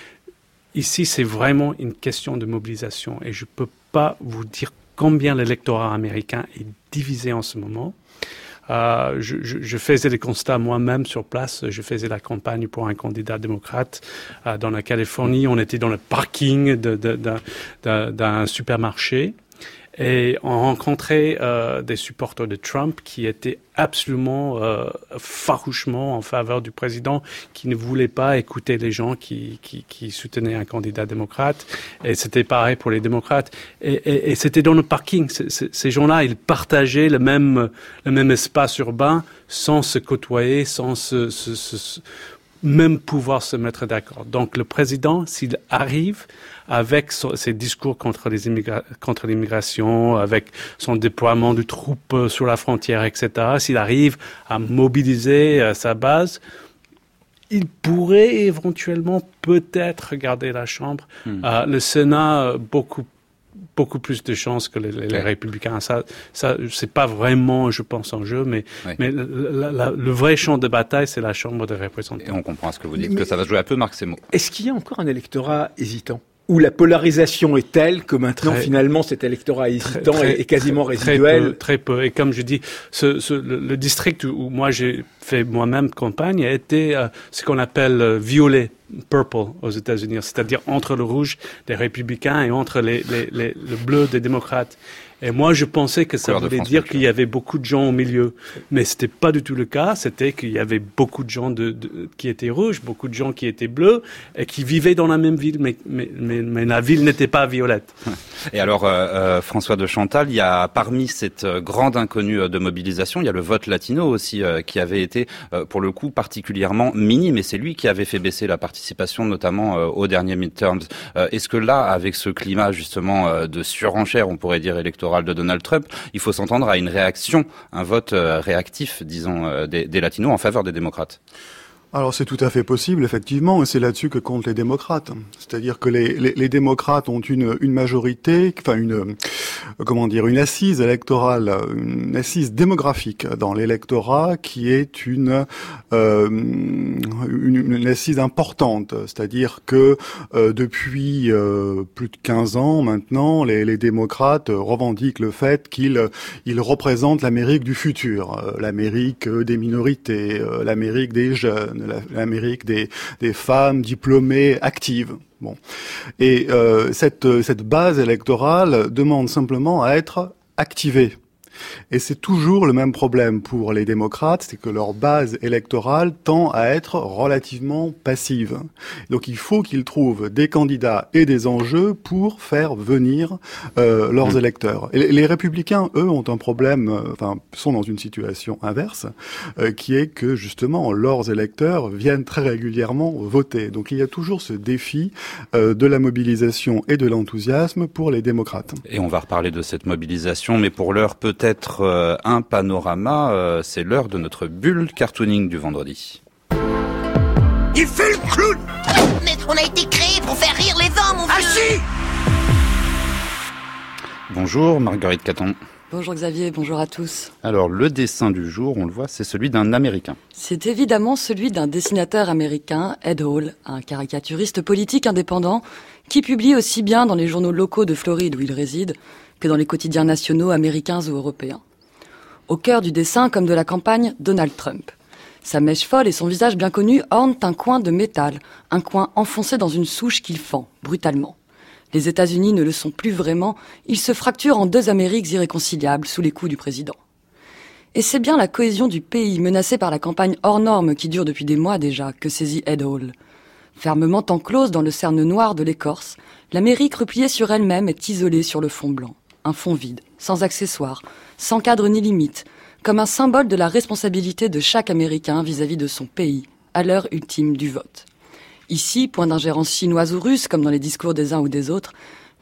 ici, c'est vraiment une question de mobilisation. Et je peux pas vous dire combien l'électorat américain est divisé en ce moment. Euh, je, faisais les constats moi-même sur place. Je faisais la campagne pour un candidat démocrate euh, dans la Californie. On était dans le parking d'un supermarché et on rencontrait euh, des supporters de Trump qui étaient absolument euh, farouchement en faveur du président, qui ne voulaient pas écouter les gens qui, qui, qui soutenaient un candidat démocrate. Et c'était pareil pour les démocrates. Et, et, et c'était dans le parking. C ces gens-là, ils partageaient le même, le même espace urbain sans se côtoyer, sans se, se, se même pouvoir se mettre d'accord. Donc le président, s'il arrive avec ses discours contre les contre l'immigration, avec son déploiement de troupes euh, sur la frontière, etc., s'il arrive à mobiliser euh, sa base, il pourrait éventuellement peut-être garder la Chambre. Hmm. Euh, le Sénat, beaucoup beaucoup plus de chances que les, républicains. Ça, ça c'est pas vraiment, je pense, en jeu, mais, mais la, la, le vrai champ de bataille, c'est la Chambre des représentants. Et on comprend ce que vous dites, mais, que ça va jouer un peu, Marc Semo. Est-ce qu'il y a encore un électorat hésitant? Où la polarisation est telle que maintenant très, finalement cet électorat hésitant très, est, est, quasiment résiduel. Très peu, très peu. Et comme je dis, ce, ce, le, le, district où moi j'ai fait moi-même campagne a été euh, ce qu'on appelle euh, violet, purple aux États-Unis, c'est-à-dire entre le rouge des républicains et entre les, les, les, le bleu des démocrates. Et moi, je pensais que ça voulait dire qu'il y avait beaucoup de gens au milieu. Mais c'était pas du tout le cas. C'était qu'il y avait beaucoup de gens de, de, qui étaient rouges, beaucoup de gens qui étaient bleus et qui vivaient dans la même ville, mais, mais, mais, mais la ville n'était pas violette. Et alors, euh, euh, François de Chantal, il y a parmi cette euh, grande inconnue de mobilisation, il y a le vote latino aussi euh, qui avait été, euh, pour le coup, particulièrement minime. Et c'est lui qui avait fait baisser la participation, notamment aux derniers midterms. Est-ce que là, avec ce climat justement de surenchère, on pourrait dire électoral, électorale de Donald Trump, il faut s'entendre à une réaction, un vote euh, réactif, disons, euh, des latinos en faveur des démocrates? Alors c'est tout à fait possible, effectivement, et c'est là-dessus que comptent les démocrates. C'est-à-dire que les, démocrates ont une, une majorité, enfin une, comment dire, une assise électorale, une assise démographique dans l'électorat qui est une, euh, une, assise importante. C'est-à-dire que euh, depuis euh, plus de 15 ans maintenant, les, les démocrates revendiquent le fait qu'ils ils représentent l'Amérique du futur, l'Amérique des minorités, l'Amérique des jeunes l'Amérique des, des femmes diplômées actives. Bon, et euh, cette cette base électorale demande simplement à être activée. Et c'est toujours le même problème pour les démocrates, c'est que leur base électorale tend à être relativement passive. Donc il faut qu'ils trouvent des candidats et des enjeux pour faire venir euh, leurs mmh. électeurs. Et les républicains, eux, ont un problème, euh, enfin, sont dans une situation inverse, euh, qui est que justement leurs électeurs viennent très régulièrement voter. Donc il y a toujours ce défi de la mobilisation et de l'enthousiasme pour les démocrates. Et on va reparler de cette mobilisation, mais pour l'heure peut-être être euh, un panorama. Euh, c'est l'heure de notre bulle cartooning du vendredi. Il fait le clown Mais on a été créé pour faire rire les hommes, mon vieux Bonjour Marguerite Caton. Bonjour Xavier, bonjour à tous. Alors le dessin du jour, on le voit, c'est celui d'un Américain. C'est évidemment celui d'un dessinateur américain, Ed Hall, un caricaturiste politique indépendant qui publie aussi bien dans les journaux locaux de Floride où il réside que dans les quotidiens nationaux américains ou européens. Au cœur du dessin comme de la campagne, Donald Trump. Sa mèche folle et son visage bien connu ornent un coin de métal, un coin enfoncé dans une souche qu'il fend, brutalement. Les États-Unis ne le sont plus vraiment, ils se fracturent en deux Amériques irréconciliables sous les coups du président. Et c'est bien la cohésion du pays menacée par la campagne hors norme qui dure depuis des mois déjà que saisit Ed Hall. Fermement enclose dans le cerne noir de l'écorce, l'Amérique repliée sur elle-même est isolée sur le fond blanc un fond vide, sans accessoires, sans cadre ni limite, comme un symbole de la responsabilité de chaque Américain vis-à-vis de son pays, à l'heure ultime du vote. Ici, point d'ingérence chinoise ou russe, comme dans les discours des uns ou des autres,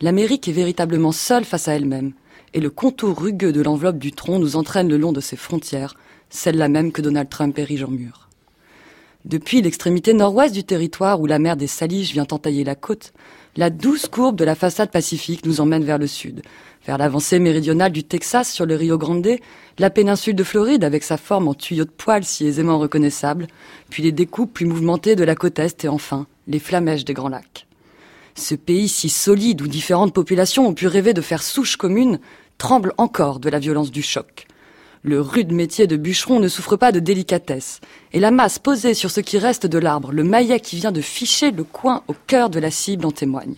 l'Amérique est véritablement seule face à elle-même, et le contour rugueux de l'enveloppe du tronc nous entraîne le long de ses frontières, celle-là même que Donald Trump érige en mur. Depuis l'extrémité nord-ouest du territoire où la mer des Saliges vient entailler la côte, la douce courbe de la façade pacifique nous emmène vers le sud, vers l'avancée méridionale du Texas sur le Rio Grande, la péninsule de Floride avec sa forme en tuyau de poils si aisément reconnaissable, puis les découpes plus mouvementées de la côte est et enfin les flamèches des Grands Lacs. Ce pays si solide où différentes populations ont pu rêver de faire souche commune tremble encore de la violence du choc. Le rude métier de bûcheron ne souffre pas de délicatesse, et la masse posée sur ce qui reste de l'arbre, le maillet qui vient de ficher le coin au cœur de la cible en témoigne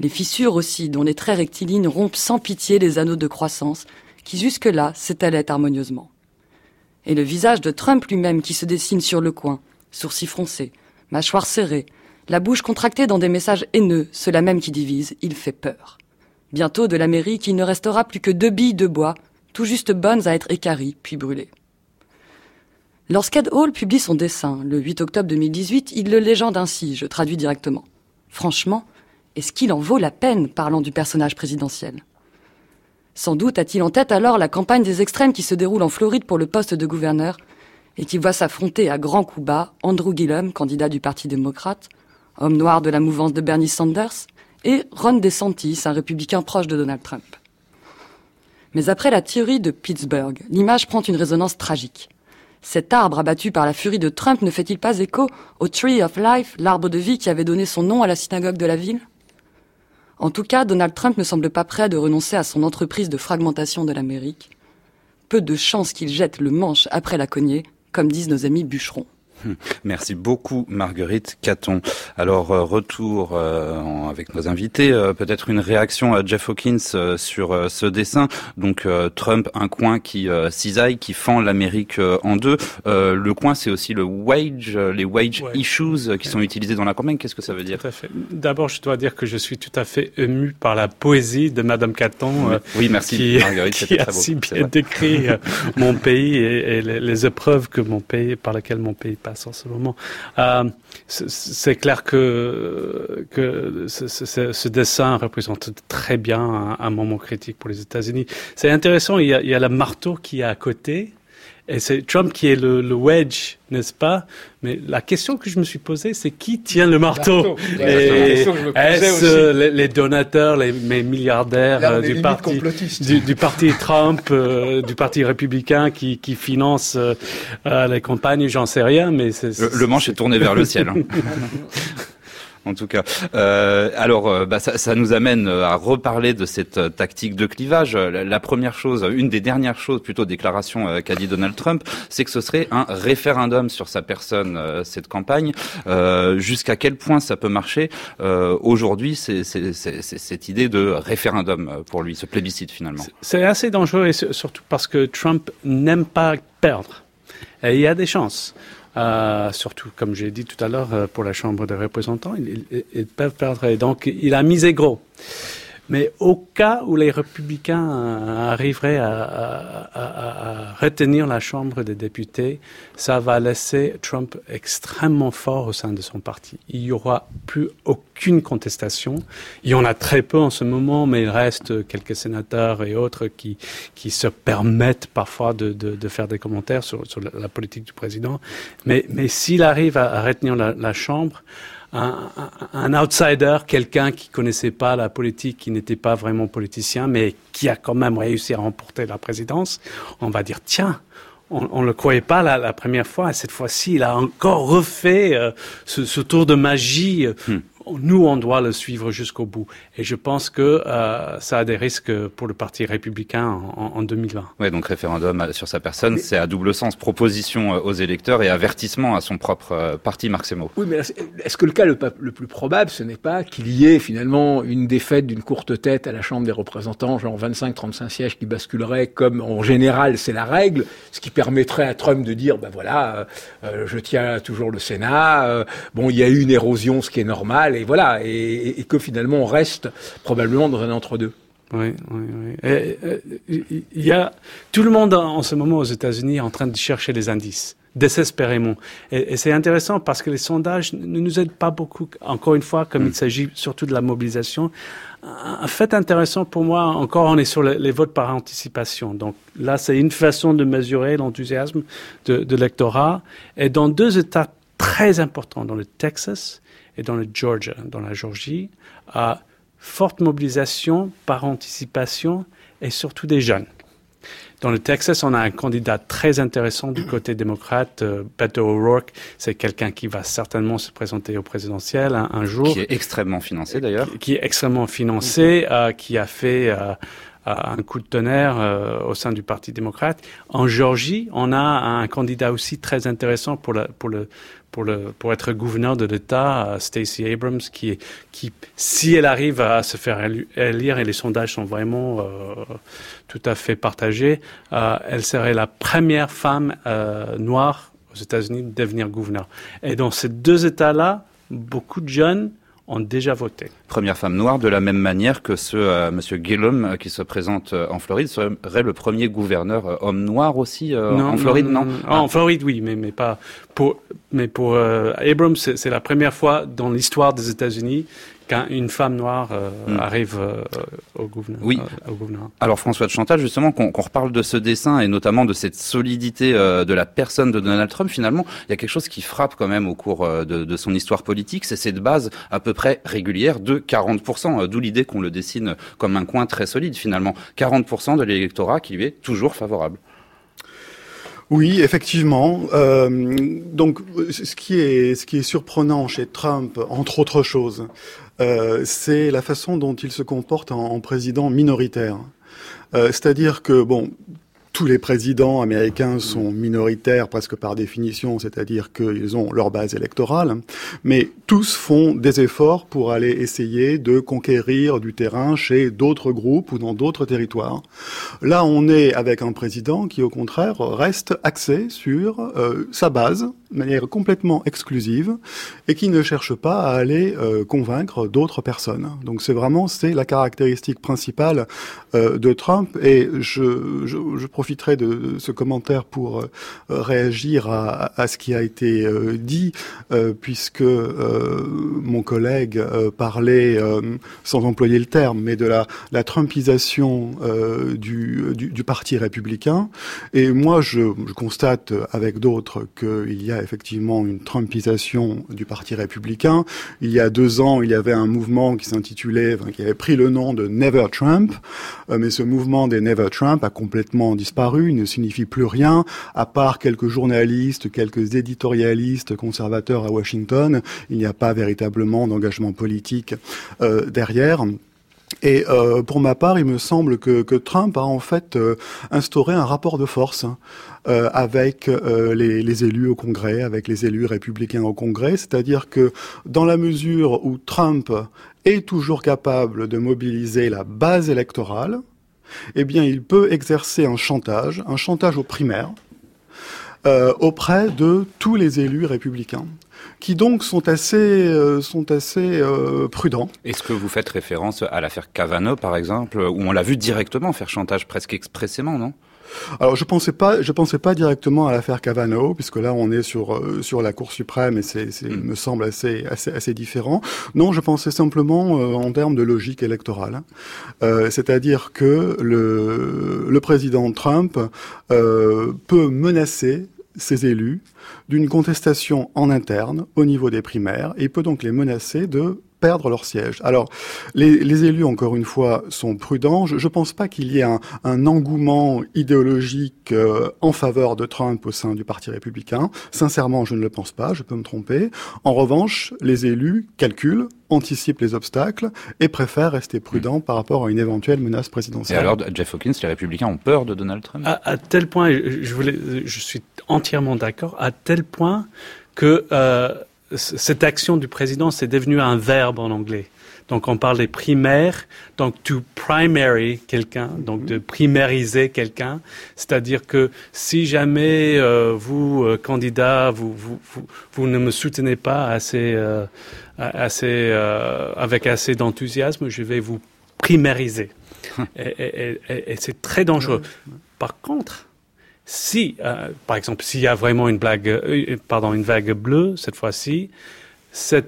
les fissures aussi, dont les traits rectilignes rompent sans pitié les anneaux de croissance, qui jusque-là s'étalaient harmonieusement. Et le visage de Trump lui-même qui se dessine sur le coin, sourcils froncés, mâchoire serrée, la bouche contractée dans des messages haineux, ceux-là même qui divisent, il fait peur. Bientôt de l'Amérique, il ne restera plus que deux billes de bois, tout juste bonnes à être équarries, puis brûlées. Lorsqu'Ed Hall publie son dessin, le 8 octobre 2018, il le légende ainsi, je traduis directement. Franchement, est-ce qu'il en vaut la peine parlant du personnage présidentiel? Sans doute a-t-il en tête alors la campagne des extrêmes qui se déroule en Floride pour le poste de gouverneur et qui voit s'affronter à grands coups bas Andrew Gillum, candidat du Parti démocrate, homme noir de la mouvance de Bernie Sanders, et Ron DeSantis, un républicain proche de Donald Trump. Mais après la théorie de Pittsburgh, l'image prend une résonance tragique. Cet arbre abattu par la furie de Trump ne fait-il pas écho au Tree of Life, l'arbre de vie qui avait donné son nom à la synagogue de la ville? En tout cas, Donald Trump ne semble pas prêt de renoncer à son entreprise de fragmentation de l'Amérique. Peu de chances qu'il jette le manche après la cognée, comme disent nos amis bûcherons. Merci beaucoup Marguerite Caton. Alors euh, retour euh, avec nos invités, euh, peut-être une réaction à Jeff Hawkins sur ce dessin. Donc Trump, un coin qui cisaille, qui fend l'Amérique en deux. le coin, c'est aussi le wage, les wage issues qui sont utilisés dans la campagne. Qu'est-ce que ça veut dire D'abord, je dois dire que je suis tout à fait ému par la poésie de Madame Caton. oui, merci qui, Marguerite. Qui a si bien décrit mon pays et, les, les, épreuves que mon pays, par lesquelles mon pays Euh, c'est clair que, ce, dessin représente très bien un, moment critique pour les États-Unis. C'est intéressant, il y, a, il y a le marteau qui est à côté, et c'est Trump qui est le, wedge, n'est-ce pas? Mais la question que je me suis posée, c'est qui tient le marteau, Est-ce les, donateurs, les, milliardaires euh, du parti, du, parti Trump, euh, du parti républicain qui, qui finance euh, les campagnes J'en sais rien, mais c'est, le, manche est tourné vers le ciel. Hein. en tout cas. Euh, alors, euh, bah, ça, ça, nous amène à reparler de cette tactique de clivage. La, première chose, une des dernières choses, plutôt déclaration qu'a dit Donald Trump, c'est que ce serait un référendum sur sa personne, cette campagne. Jusqu'à quel point ça peut marcher Aujourd'hui, c'est cette idée de référendum pour lui, ce plébiscite finalement. C'est assez dangereux, et surtout parce que Trump n'aime pas perdre. Il y a des chances. Euh, surtout, comme j'ai dit tout à l'heure, euh, pour la Chambre des représentants, ils, ils, peuvent perdre. Donc, il a misé gros. Mais au cas où les républicains euh, arriveraient à, à, à, retenir la Chambre des députés, ça va laisser Trump extrêmement fort au sein de son parti. Il n'y aura plus aucune contestation. Il y en a très peu en ce moment, mais il reste quelques sénateurs et autres qui, qui se permettent parfois de, de, de faire des commentaires sur, sur, la politique du président. Mais, mais s'il arrive à, retenir la Chambre, un, outsider, quelqu'un qui connaissait pas la politique, qui n'était pas vraiment politicien, mais qui a quand même réussi à remporter la présidence, on va dire tiens. On ne le croyait pas la, première fois, et cette fois-ci, il a encore refait euh, ce, ce, tour de magie. Euh, hmm nous, on doit le suivre jusqu'au bout. Et je pense que euh, ça a des risques pour le Parti républicain en, en 2020. Oui, donc référendum sur sa personne, c'est à double sens. Proposition euh, aux électeurs et avertissement à son propre euh, parti, Marc Semo. Oui, mais est-ce que le cas le, le plus probable, ce n'est pas qu'il y ait finalement une défaite d'une courte tête à la Chambre des représentants, genre 25-35 sièges qui basculeraient comme en général c'est la règle, ce qui permettrait à Trump de dire, ben voilà, euh, je tiens toujours le Sénat, bon, il y a eu une érosion, ce qui est normal, et voilà, et, que finalement on reste probablement dans un entre-deux. Oui, oui, oui. Il y a tout le monde en ce moment aux États-Unis en train de chercher les indices désespérément. Et, c'est intéressant parce que les sondages ne nous aident pas beaucoup. Encore une fois, comme mm. il s'agit surtout de la mobilisation, un fait intéressant pour moi, encore, on est sur les, votes par anticipation. Donc là, c'est une façon de mesurer l'enthousiasme de, de l'électorat. Et dans deux États très importants, dans le Texas et dans le Georgia, dans la Georgie, à forte mobilisation par anticipation et surtout des jeunes. Dans le Texas, on a un candidat très intéressant du côté démocrate, euh, Beto O'Rourke. C'est quelqu'un qui va certainement se présenter au présidentiel un, jour. Qui est extrêmement financé d'ailleurs. Qui, est extrêmement financé, euh, qui a fait euh, un coup de tonnerre euh, au sein du Parti démocrate. En Géorgie, on a un candidat aussi très intéressant pour, la, pour le pour, être gouverneur de l'État, Stacey Abrams, qui, qui, si elle arrive à se faire élire, et les sondages sont vraiment euh, tout à fait partagés, euh, elle serait la première femme euh, noire aux États-Unis de devenir gouverneur. Et dans ces deux États-là, beaucoup de jeunes ont déjà voté. Première femme noire, de la même manière que ce euh, Monsieur Gillum euh, qui se présente euh, en Floride serait le premier gouverneur euh, homme noir aussi en Floride, non, ah, En Floride, oui, mais mais pas pour mais pour Abrams, c'est la première fois dans l'histoire des États-Unis quand une femme noire euh, hmm. arrive euh, au, gouvernement, oui. Euh, au gouvernement. Alors François de Chantal, justement, qu'on reparle de ce dessin et notamment de cette solidité de la personne de Donald Trump, finalement, il y a quelque chose qui frappe quand même au cours de, de son histoire politique, c'est cette base à peu près régulière de 40%, d'où l'idée qu'on le dessine comme un coin très solide finalement. 40% de l'électorat qui lui est toujours favorable. Oui, effectivement. Euh, donc, ce qui est ce qui est surprenant chez Trump, entre autres choses, euh, c'est la façon dont il se comporte en, en président minoritaire. Euh, C'est-à-dire que bon, tous les présidents américains sont minoritaires presque par définition, c'est-à-dire qu'ils ont leur base électorale, mais tous font des efforts pour aller essayer de conquérir du terrain chez d'autres groupes ou dans d'autres territoires. Là, on est avec un président qui, au contraire, reste axé sur euh, sa base de manière complètement exclusive et qui ne cherche pas à aller euh, convaincre d'autres personnes. Donc c'est vraiment c'est la caractéristique principale euh, de Trump et je, je, je profiterai de ce commentaire pour euh, réagir à, ce qui a été euh, dit euh, puisque mon collègue parlait sans employer le terme mais de la, la Trumpisation du, parti républicain. Et moi je, je constate avec d'autres qu'il y a effectivement une Trumpisation du Parti républicain. Il y a deux ans, il y avait un mouvement qui s'intitulait, enfin, qui avait pris le nom de Never Trump, mais ce mouvement des Never Trump a complètement disparu il ne signifie plus rien, à part quelques journalistes, quelques éditorialistes conservateurs à Washington. Il n'y a pas véritablement d'engagement politique euh, derrière. Et euh, pour ma part, il me semble que, Trump a en fait euh, instauré un rapport de force euh, avec les, élus au Congrès, avec les élus républicains au Congrès, c'est-à-dire que dans la mesure où Trump est toujours capable de mobiliser la base électorale, eh bien, il peut exercer un chantage, un chantage aux primaires, euh, auprès de tous les élus républicains qui donc sont assez, euh, sont assez euh, prudents. Est-ce que vous faites référence à l'affaire Cavano, par exemple, où on l'a vu directement faire chantage presque expressément, non? Alors je pensais pas, je pensais pas directement à l'affaire Cavano, puisque là on est sur euh, sur la Cour suprême et c'est, mm. me semble assez assez assez différent. Non, je pensais simplement euh, en termes de logique électorale, euh, c'est-à-dire que le le président Trump euh, peut menacer ses élus d'une contestation en interne au niveau des primaires et peut donc les menacer de perdre leur siège. Alors, les, les, élus, encore une fois, sont prudents. Je ne pense pas qu'il y ait un, un engouement idéologique euh, en faveur de Trump au sein du Parti républicain. Sincèrement, je ne le pense pas, je peux me tromper. En revanche, les élus calculent, anticipent les obstacles et préfèrent rester prudents par rapport à une éventuelle menace présidentielle. Et alors, Jeff Hawkins, les républicains ont peur de Donald Trump? À, à tel point, je, voulais, je suis entièrement d'accord, à tel point que... Euh, cette action du président, c'est devenu un verbe en anglais. Donc on parle des primaires, donc to primary quelqu'un, donc de primariser quelqu'un, c'est-à-dire que si jamais euh, vous euh, candidat vous, vous, vous, vous, ne me soutenez pas assez euh, assez euh, avec assez d'enthousiasme, je vais vous primariser. et, et, et, et c'est très dangereux. Par contre, si, euh, par exemple, s'il y a vraiment une blague, euh, pardon, une vague bleue cette fois-ci, ce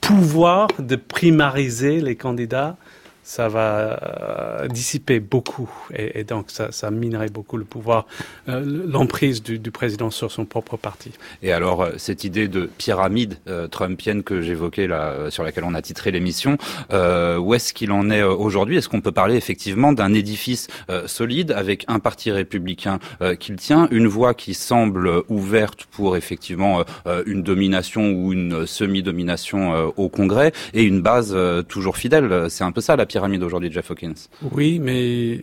pouvoir de primariser les candidats ça va euh, dissiper beaucoup et, donc ça, minerait beaucoup le pouvoir, euh, l'emprise du, président sur son propre parti. Et alors euh, cette idée de pyramide trumpienne que j'évoquais là, sur laquelle on a titré l'émission, où est-ce qu'il en est aujourd'hui? Est-ce qu'on peut parler effectivement d'un édifice solide avec un parti républicain qui le tient, une voie qui semble ouverte pour effectivement une domination ou une semi-domination au Congrès et une base toujours fidèle? C'est un peu ça la pyramide aujourd'hui, Jeff Hawkins. Oui, mais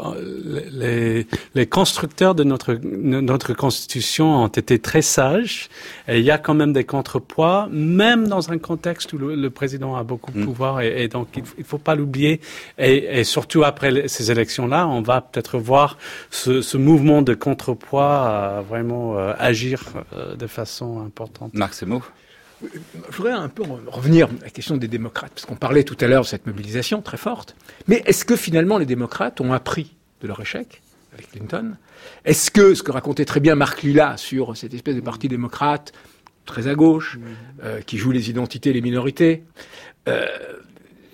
euh, les, les, constructeurs de notre, notre constitution ont été très sages. Et il y a quand même des contrepoids, même dans un contexte où le, le président a beaucoup de mm. pouvoir. Et, et, donc, il ne faut pas l'oublier. Et, et, surtout après les, ces élections-là, on va peut-être voir ce, ce, mouvement de contrepoids euh, vraiment euh, agir euh, de façon importante. Marc Semo je voudrais un peu revenir à la question des démocrates, parce qu'on parlait tout à l'heure de cette mobilisation très forte. Mais est-ce que finalement les démocrates ont appris de leur échec avec Clinton? Est-ce que ce que racontait très bien Marc Lilla sur cette espèce de parti démocrate très à gauche, euh, qui joue les identités et les minorités, euh,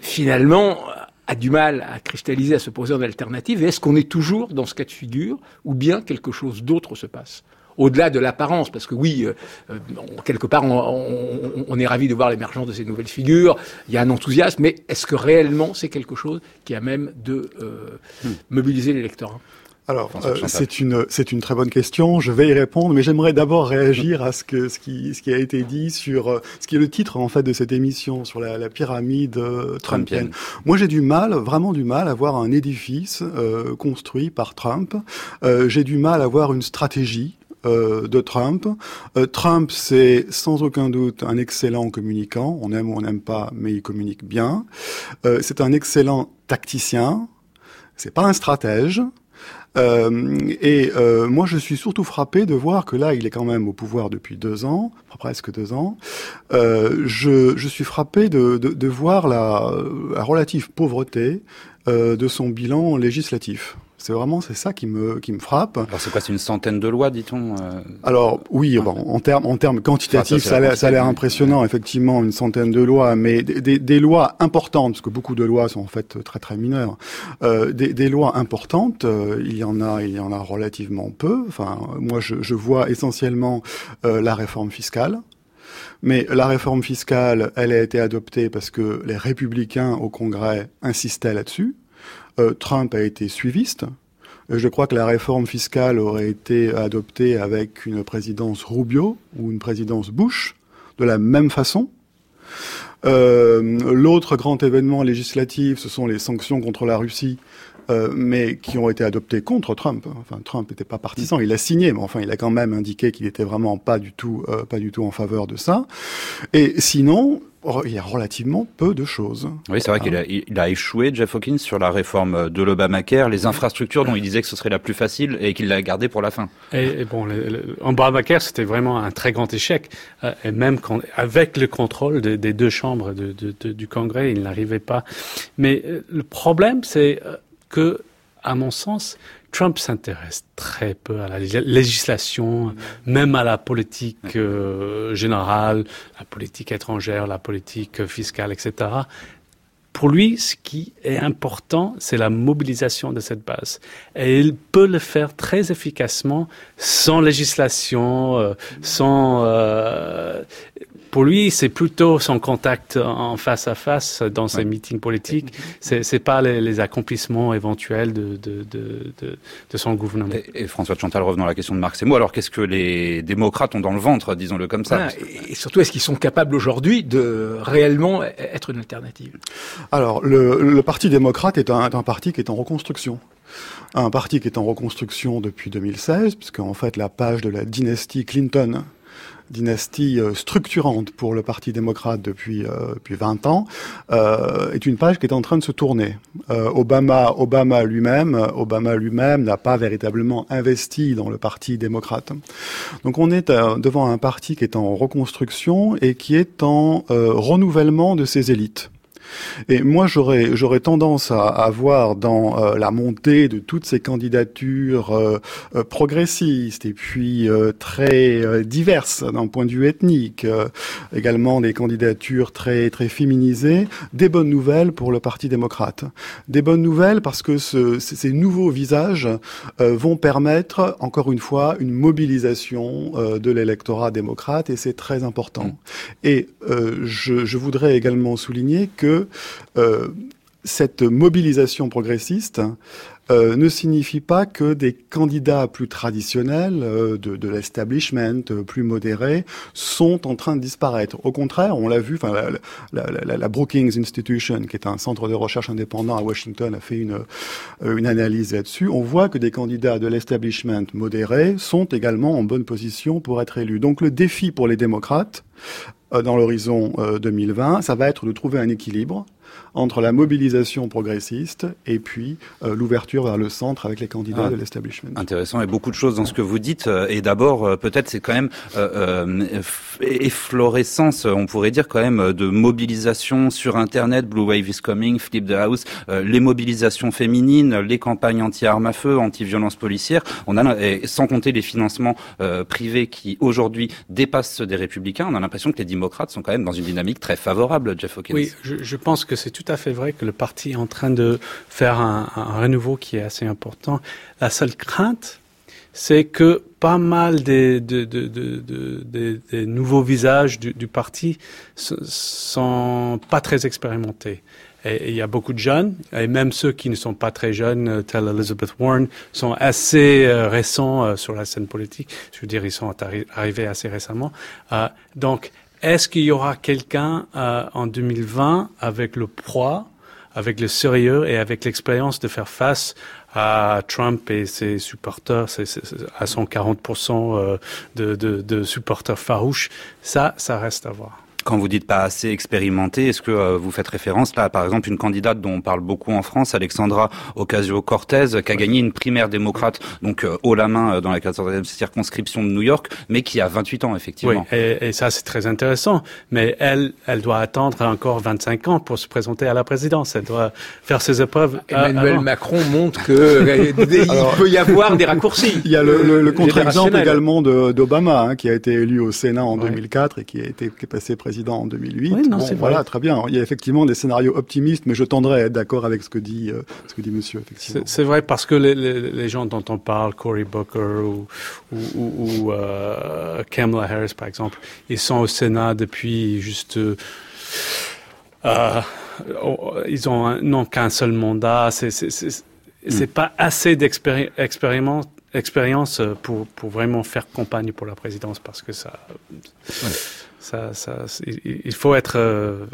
finalement a du mal à cristalliser, à se poser en alternative? Et est-ce qu'on est toujours dans ce cas de figure, ou bien quelque chose d'autre se passe? Au-delà de l'apparence, parce que oui, euh, euh quelque part, on, on, on est ravi de voir l'émergence de ces nouvelles figures, il y a un enthousiasme, mais est-ce que réellement c'est quelque chose qui a même de euh, hmm. mobiliser l'électorat alors, euh, c'est une c'est une très bonne question. Je vais y répondre, mais j'aimerais d'abord réagir à ce que ce qui ce qui a été dit sur euh, ce qui est le titre en fait de cette émission sur la, la pyramide euh, trumpienne. Moi, j'ai du mal, vraiment du mal, à voir un édifice euh, construit par Trump. j'ai du mal à voir une stratégie euh, de Trump. Euh, Trump, c'est sans aucun doute un excellent communicant. On aime ou on n'aime pas, mais il communique bien. Euh, c'est un excellent tacticien. C'est pas un stratège. Et moi, je suis surtout frappé de voir que là, il est quand même au pouvoir depuis deux ans, presque deux ans. Je, suis frappé de, voir la, relative pauvreté de son bilan législatif. C'est vraiment c'est ça qui me qui me frappe. Alors c'est quoi C'est une centaine de lois, dit-on euh... Alors oui, bon, en termes en termes quantitatifs, enfin, ça, ça a l'air impressionnant, effectivement, une centaine de lois, mais des, des, des, lois importantes, parce que beaucoup de lois sont en fait très très mineures. Euh, des, des, lois importantes, euh, il y en a, il y en a relativement peu. Enfin, moi, je, je vois essentiellement la réforme fiscale. Mais la réforme fiscale, elle a été adoptée parce que les républicains au Congrès insistaient là-dessus. Euh, Trump a été suiviste. Je crois que la réforme fiscale aurait été adoptée avec une présidence Rubio ou une présidence Bush de la même façon. Euh, L'autre grand événement législatif, ce sont les sanctions contre la Russie euh, mais qui ont été adoptés contre Trump. Enfin, Trump n'était pas partisan, il a signé, mais enfin, il a quand même indiqué qu'il était vraiment pas du tout, euh, pas du tout en faveur de ça. Et sinon, il y a relativement peu de choses. Oui, c'est vrai qu'il a, il a échoué, Jeff Hawkins, sur la réforme de l'Obamacare, les infrastructures dont il disait que ce serait la plus facile et qu'il l'a gardé pour la fin. Et, bon, l'Obamacare, c'était vraiment un très grand échec. Euh, et même quand, avec le contrôle des deux chambres de, de, du Congrès, il n'arrivait pas. Mais le problème, c'est que, à mon sens, Trump s'intéresse très peu à la législation, même à la politique euh, générale, la politique étrangère, la politique fiscale, etc. Pour lui, ce qui est important, c'est la mobilisation de cette base. Et il peut le faire très efficacement sans législation, euh, sans... Euh, pour lui, c'est plutôt son contact en face à face dans ses meetings politiques. C'est, c'est pas les, accomplissements éventuels de, de, de, de, son gouvernement. Et, François de Chantal, revenant à la question de Marc Semo, alors qu'est-ce que les démocrates ont dans le ventre, disons-le comme ça Et surtout, est-ce qu'ils sont capables aujourd'hui de réellement être une alternative? Alors, le, le, Parti démocrate est un, un parti qui est en reconstruction. Un parti qui est en reconstruction depuis 2016, puisque en fait la page de la dynastie Clinton dynastie euh, structurante pour le Parti démocrate depuis, euh, depuis 20 ans, euh, est une page qui est en train de se tourner. Obama, Obama lui-même, Obama lui-même n'a pas véritablement investi dans le Parti démocrate. Donc on est devant un parti qui est en reconstruction et qui est en renouvellement de ses élites. Et moi, j'aurais j'aurais tendance à, à, voir dans euh, la montée de toutes ces candidatures euh, euh, progressistes et puis très diverses d'un point de vue ethnique, également des candidatures très très féminisées, des bonnes nouvelles pour le Parti démocrate. Des bonnes nouvelles parce que ce, ces nouveaux visages vont permettre, encore une fois, une mobilisation de l'électorat démocrate et c'est très important. Mmh. Et je, je voudrais également souligner que euh, cette mobilisation progressiste euh, ne signifie pas que des candidats plus traditionnels euh, de, de l'establishment, plus modérés, sont en train de disparaître. Au contraire, on l'a vu, enfin, la, la, la, Brookings Institution, qui est un centre de recherche indépendant à Washington, a fait une, une analyse là-dessus. On voit que des candidats de l'establishment modérés sont également en bonne position pour être élus. Donc le défi pour les démocrates, dans l'horizon 2020, ça va être de trouver un équilibre entre la mobilisation progressiste et puis euh, l'ouverture vers le centre avec les candidats ah, de l'establishment. Intéressant et beaucoup de choses dans ce que vous dites. Euh, et d'abord, euh, peut-être c'est quand même efflorescence, on pourrait dire quand même, de mobilisation sur Internet. Blue Wave is coming, Flip the House, les mobilisations féminines, les campagnes anti-armes à feu, anti-violence policière. On a, et sans compter les financements privés qui aujourd'hui dépassent ceux des républicains, on a l'impression que les démocrates sont quand même dans une dynamique très favorable, Jeff Hawkins. Oui, je, je pense que c'est tout à fait vrai que le parti est en train de faire un, renouveau qui est assez important. La seule crainte, c'est que pas mal des, nouveaux visages du, du, parti sont pas très expérimentés. Et il y a beaucoup de jeunes, et même ceux qui ne sont pas très jeunes, tels Elizabeth Warren, sont assez euh, récents euh, sur la scène politique. Je veux dire, ils sont arrivés assez récemment. Euh, donc, est-ce qu'il y aura quelqu'un euh, en 2020 avec le poids, avec le sérieux et avec l'expérience de faire face à Trump et ses supporters, à son 40% euh, de, de, de supporters farouches? Ça, ça reste à voir. Quand vous dites pas assez expérimenté, est-ce que euh, vous faites référence là, par exemple, une candidate dont on parle beaucoup en France, Alexandra Ocasio-Cortez, qui a gagné une primaire démocrate, donc euh, haut la main euh, dans la 14e circonscription de New York, mais qui a 28 ans effectivement. Oui, et, et ça c'est très intéressant. Mais elle, elle doit attendre encore 25 ans pour se présenter à la présidence. Elle doit faire ses épreuves. Emmanuel Macron montre que il peut y avoir des raccourcis. Il y a le, le, contre-exemple également d'Obama, hein, qui a été élu au Sénat en 2004 et qui a été qui est passé président en 2008. Oui, non, voilà, très bien. Il y a effectivement des scénarios optimistes, mais je tendrais à être d'accord avec ce que dit euh, ce que dit Monsieur. C'est vrai parce que les, les, les, gens dont on parle, Cory Booker ou, ou, ou euh, Kamala Harris par exemple, ils sont au Sénat depuis juste. Euh, euh ils ont n'ont qu'un seul mandat. C'est c'est pas assez d'expérience expérience pour, pour vraiment faire campagne pour la présidence parce que ça, ça, ça il faut être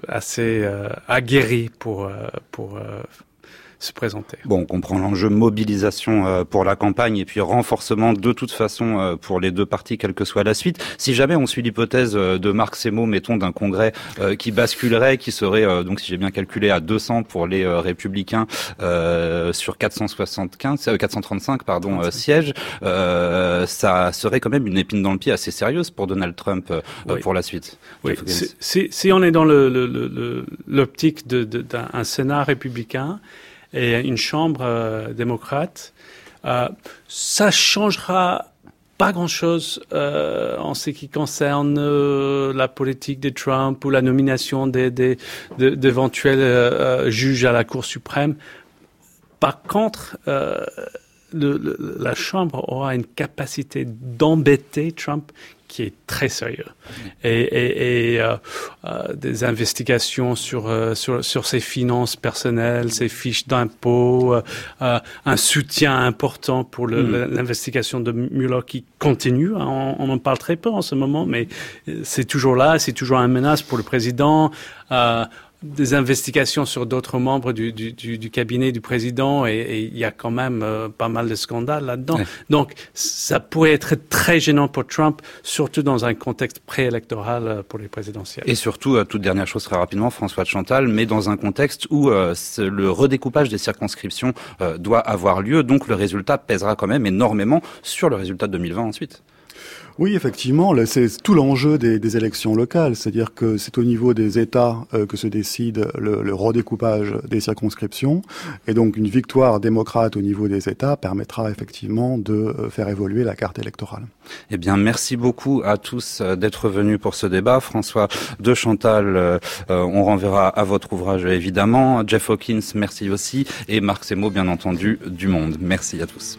assez aguerri pour, pour se. Bon, on comprend l'enjeu mobilisation euh, pour la campagne et puis renforcement de toute façon euh, pour les deux partis, quelle que soit la suite. Si jamais on suit l'hypothèse euh, de Marc Semo, mettons d'un congrès qui basculerait, qui serait donc si j'ai bien calculé à 200 pour les républicains sur 475, 435 pardon sièges, ça serait quand même une épine dans le pied assez sérieuse pour Donald Trump pour la suite. Oui. Si, si, on est dans l'optique le, le, d'un Sénat républicain, et une chambre euh, démocrate, euh, ça changera pas grand-chose euh, en ce qui concerne euh, la politique de Trump ou la nomination d'éventuels des, euh, juges à la Cour suprême. Par contre, le, la Chambre aura une capacité d'embêter Trump qui est très sérieux et, et, et euh, euh, des investigations sur, euh, sur sur ses finances personnelles, ses fiches d'impôts, euh, un soutien important pour hmm. l'investigation de Mueller qui continue. On, on, en parle très peu en ce moment, mais c'est toujours là, c'est toujours une menace pour le président des investigations sur d'autres membres du, du, du, cabinet du président et il y a quand même euh, pas mal de scandales là-dedans. Donc ça pourrait être très gênant pour Trump, surtout dans un contexte préélectoral euh, pour les présidentielles. Et surtout, euh, toute dernière chose très rapidement, François de Chantal, mais dans un contexte où le redécoupage des circonscriptions doit avoir lieu, donc le résultat pèsera quand même énormément sur le résultat de 2020 ensuite. Oui, effectivement, c'est tout l'enjeu des, des, élections locales, c'est-à-dire que c'est au niveau des États euh, que se décide le, le, redécoupage des circonscriptions, et donc une victoire démocrate au niveau des États permettra effectivement de euh, faire évoluer la carte électorale. Eh bien, merci beaucoup à tous euh, d'être venus pour ce débat. François de Chantal, on renverra à votre ouvrage évidemment. Jeff Hawkins, merci aussi, et Marc Semo, bien entendu, du Monde. Merci à tous.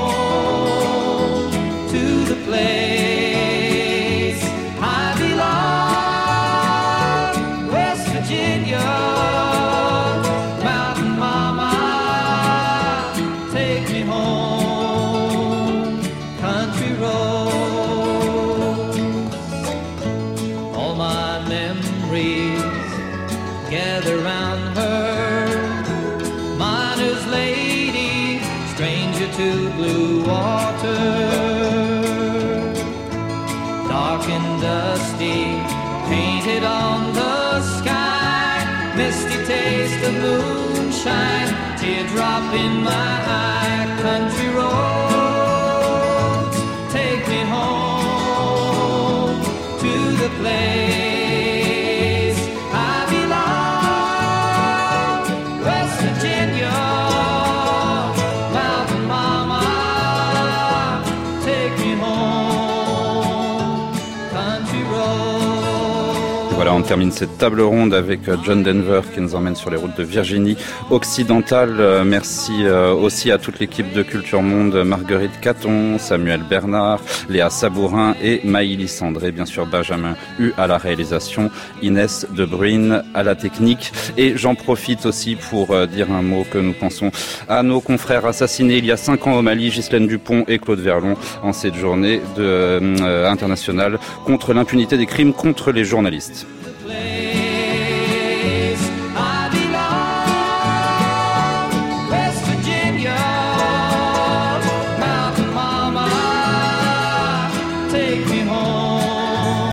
teardrop in my eye. Country roads, take me home to the place. On termine cette table ronde avec euh, John Denver qui nous emmène sur les routes de Virginie occidentale. Euh, merci euh, aussi à toute l'équipe de Culture Monde, Marguerite Caton, Samuel Bernard, Léa Sabourin et Maïli Sandré, bien sûr Benjamin U à la réalisation, Inès De Bruyne à la technique. Et j'en profite aussi pour dire un mot que nous pensons à nos confrères assassinés il y a cinq ans au Mali, Ghislaine Dupont et Claude Verlon, en cette journée de, internationale contre l'impunité des crimes contre les journalistes.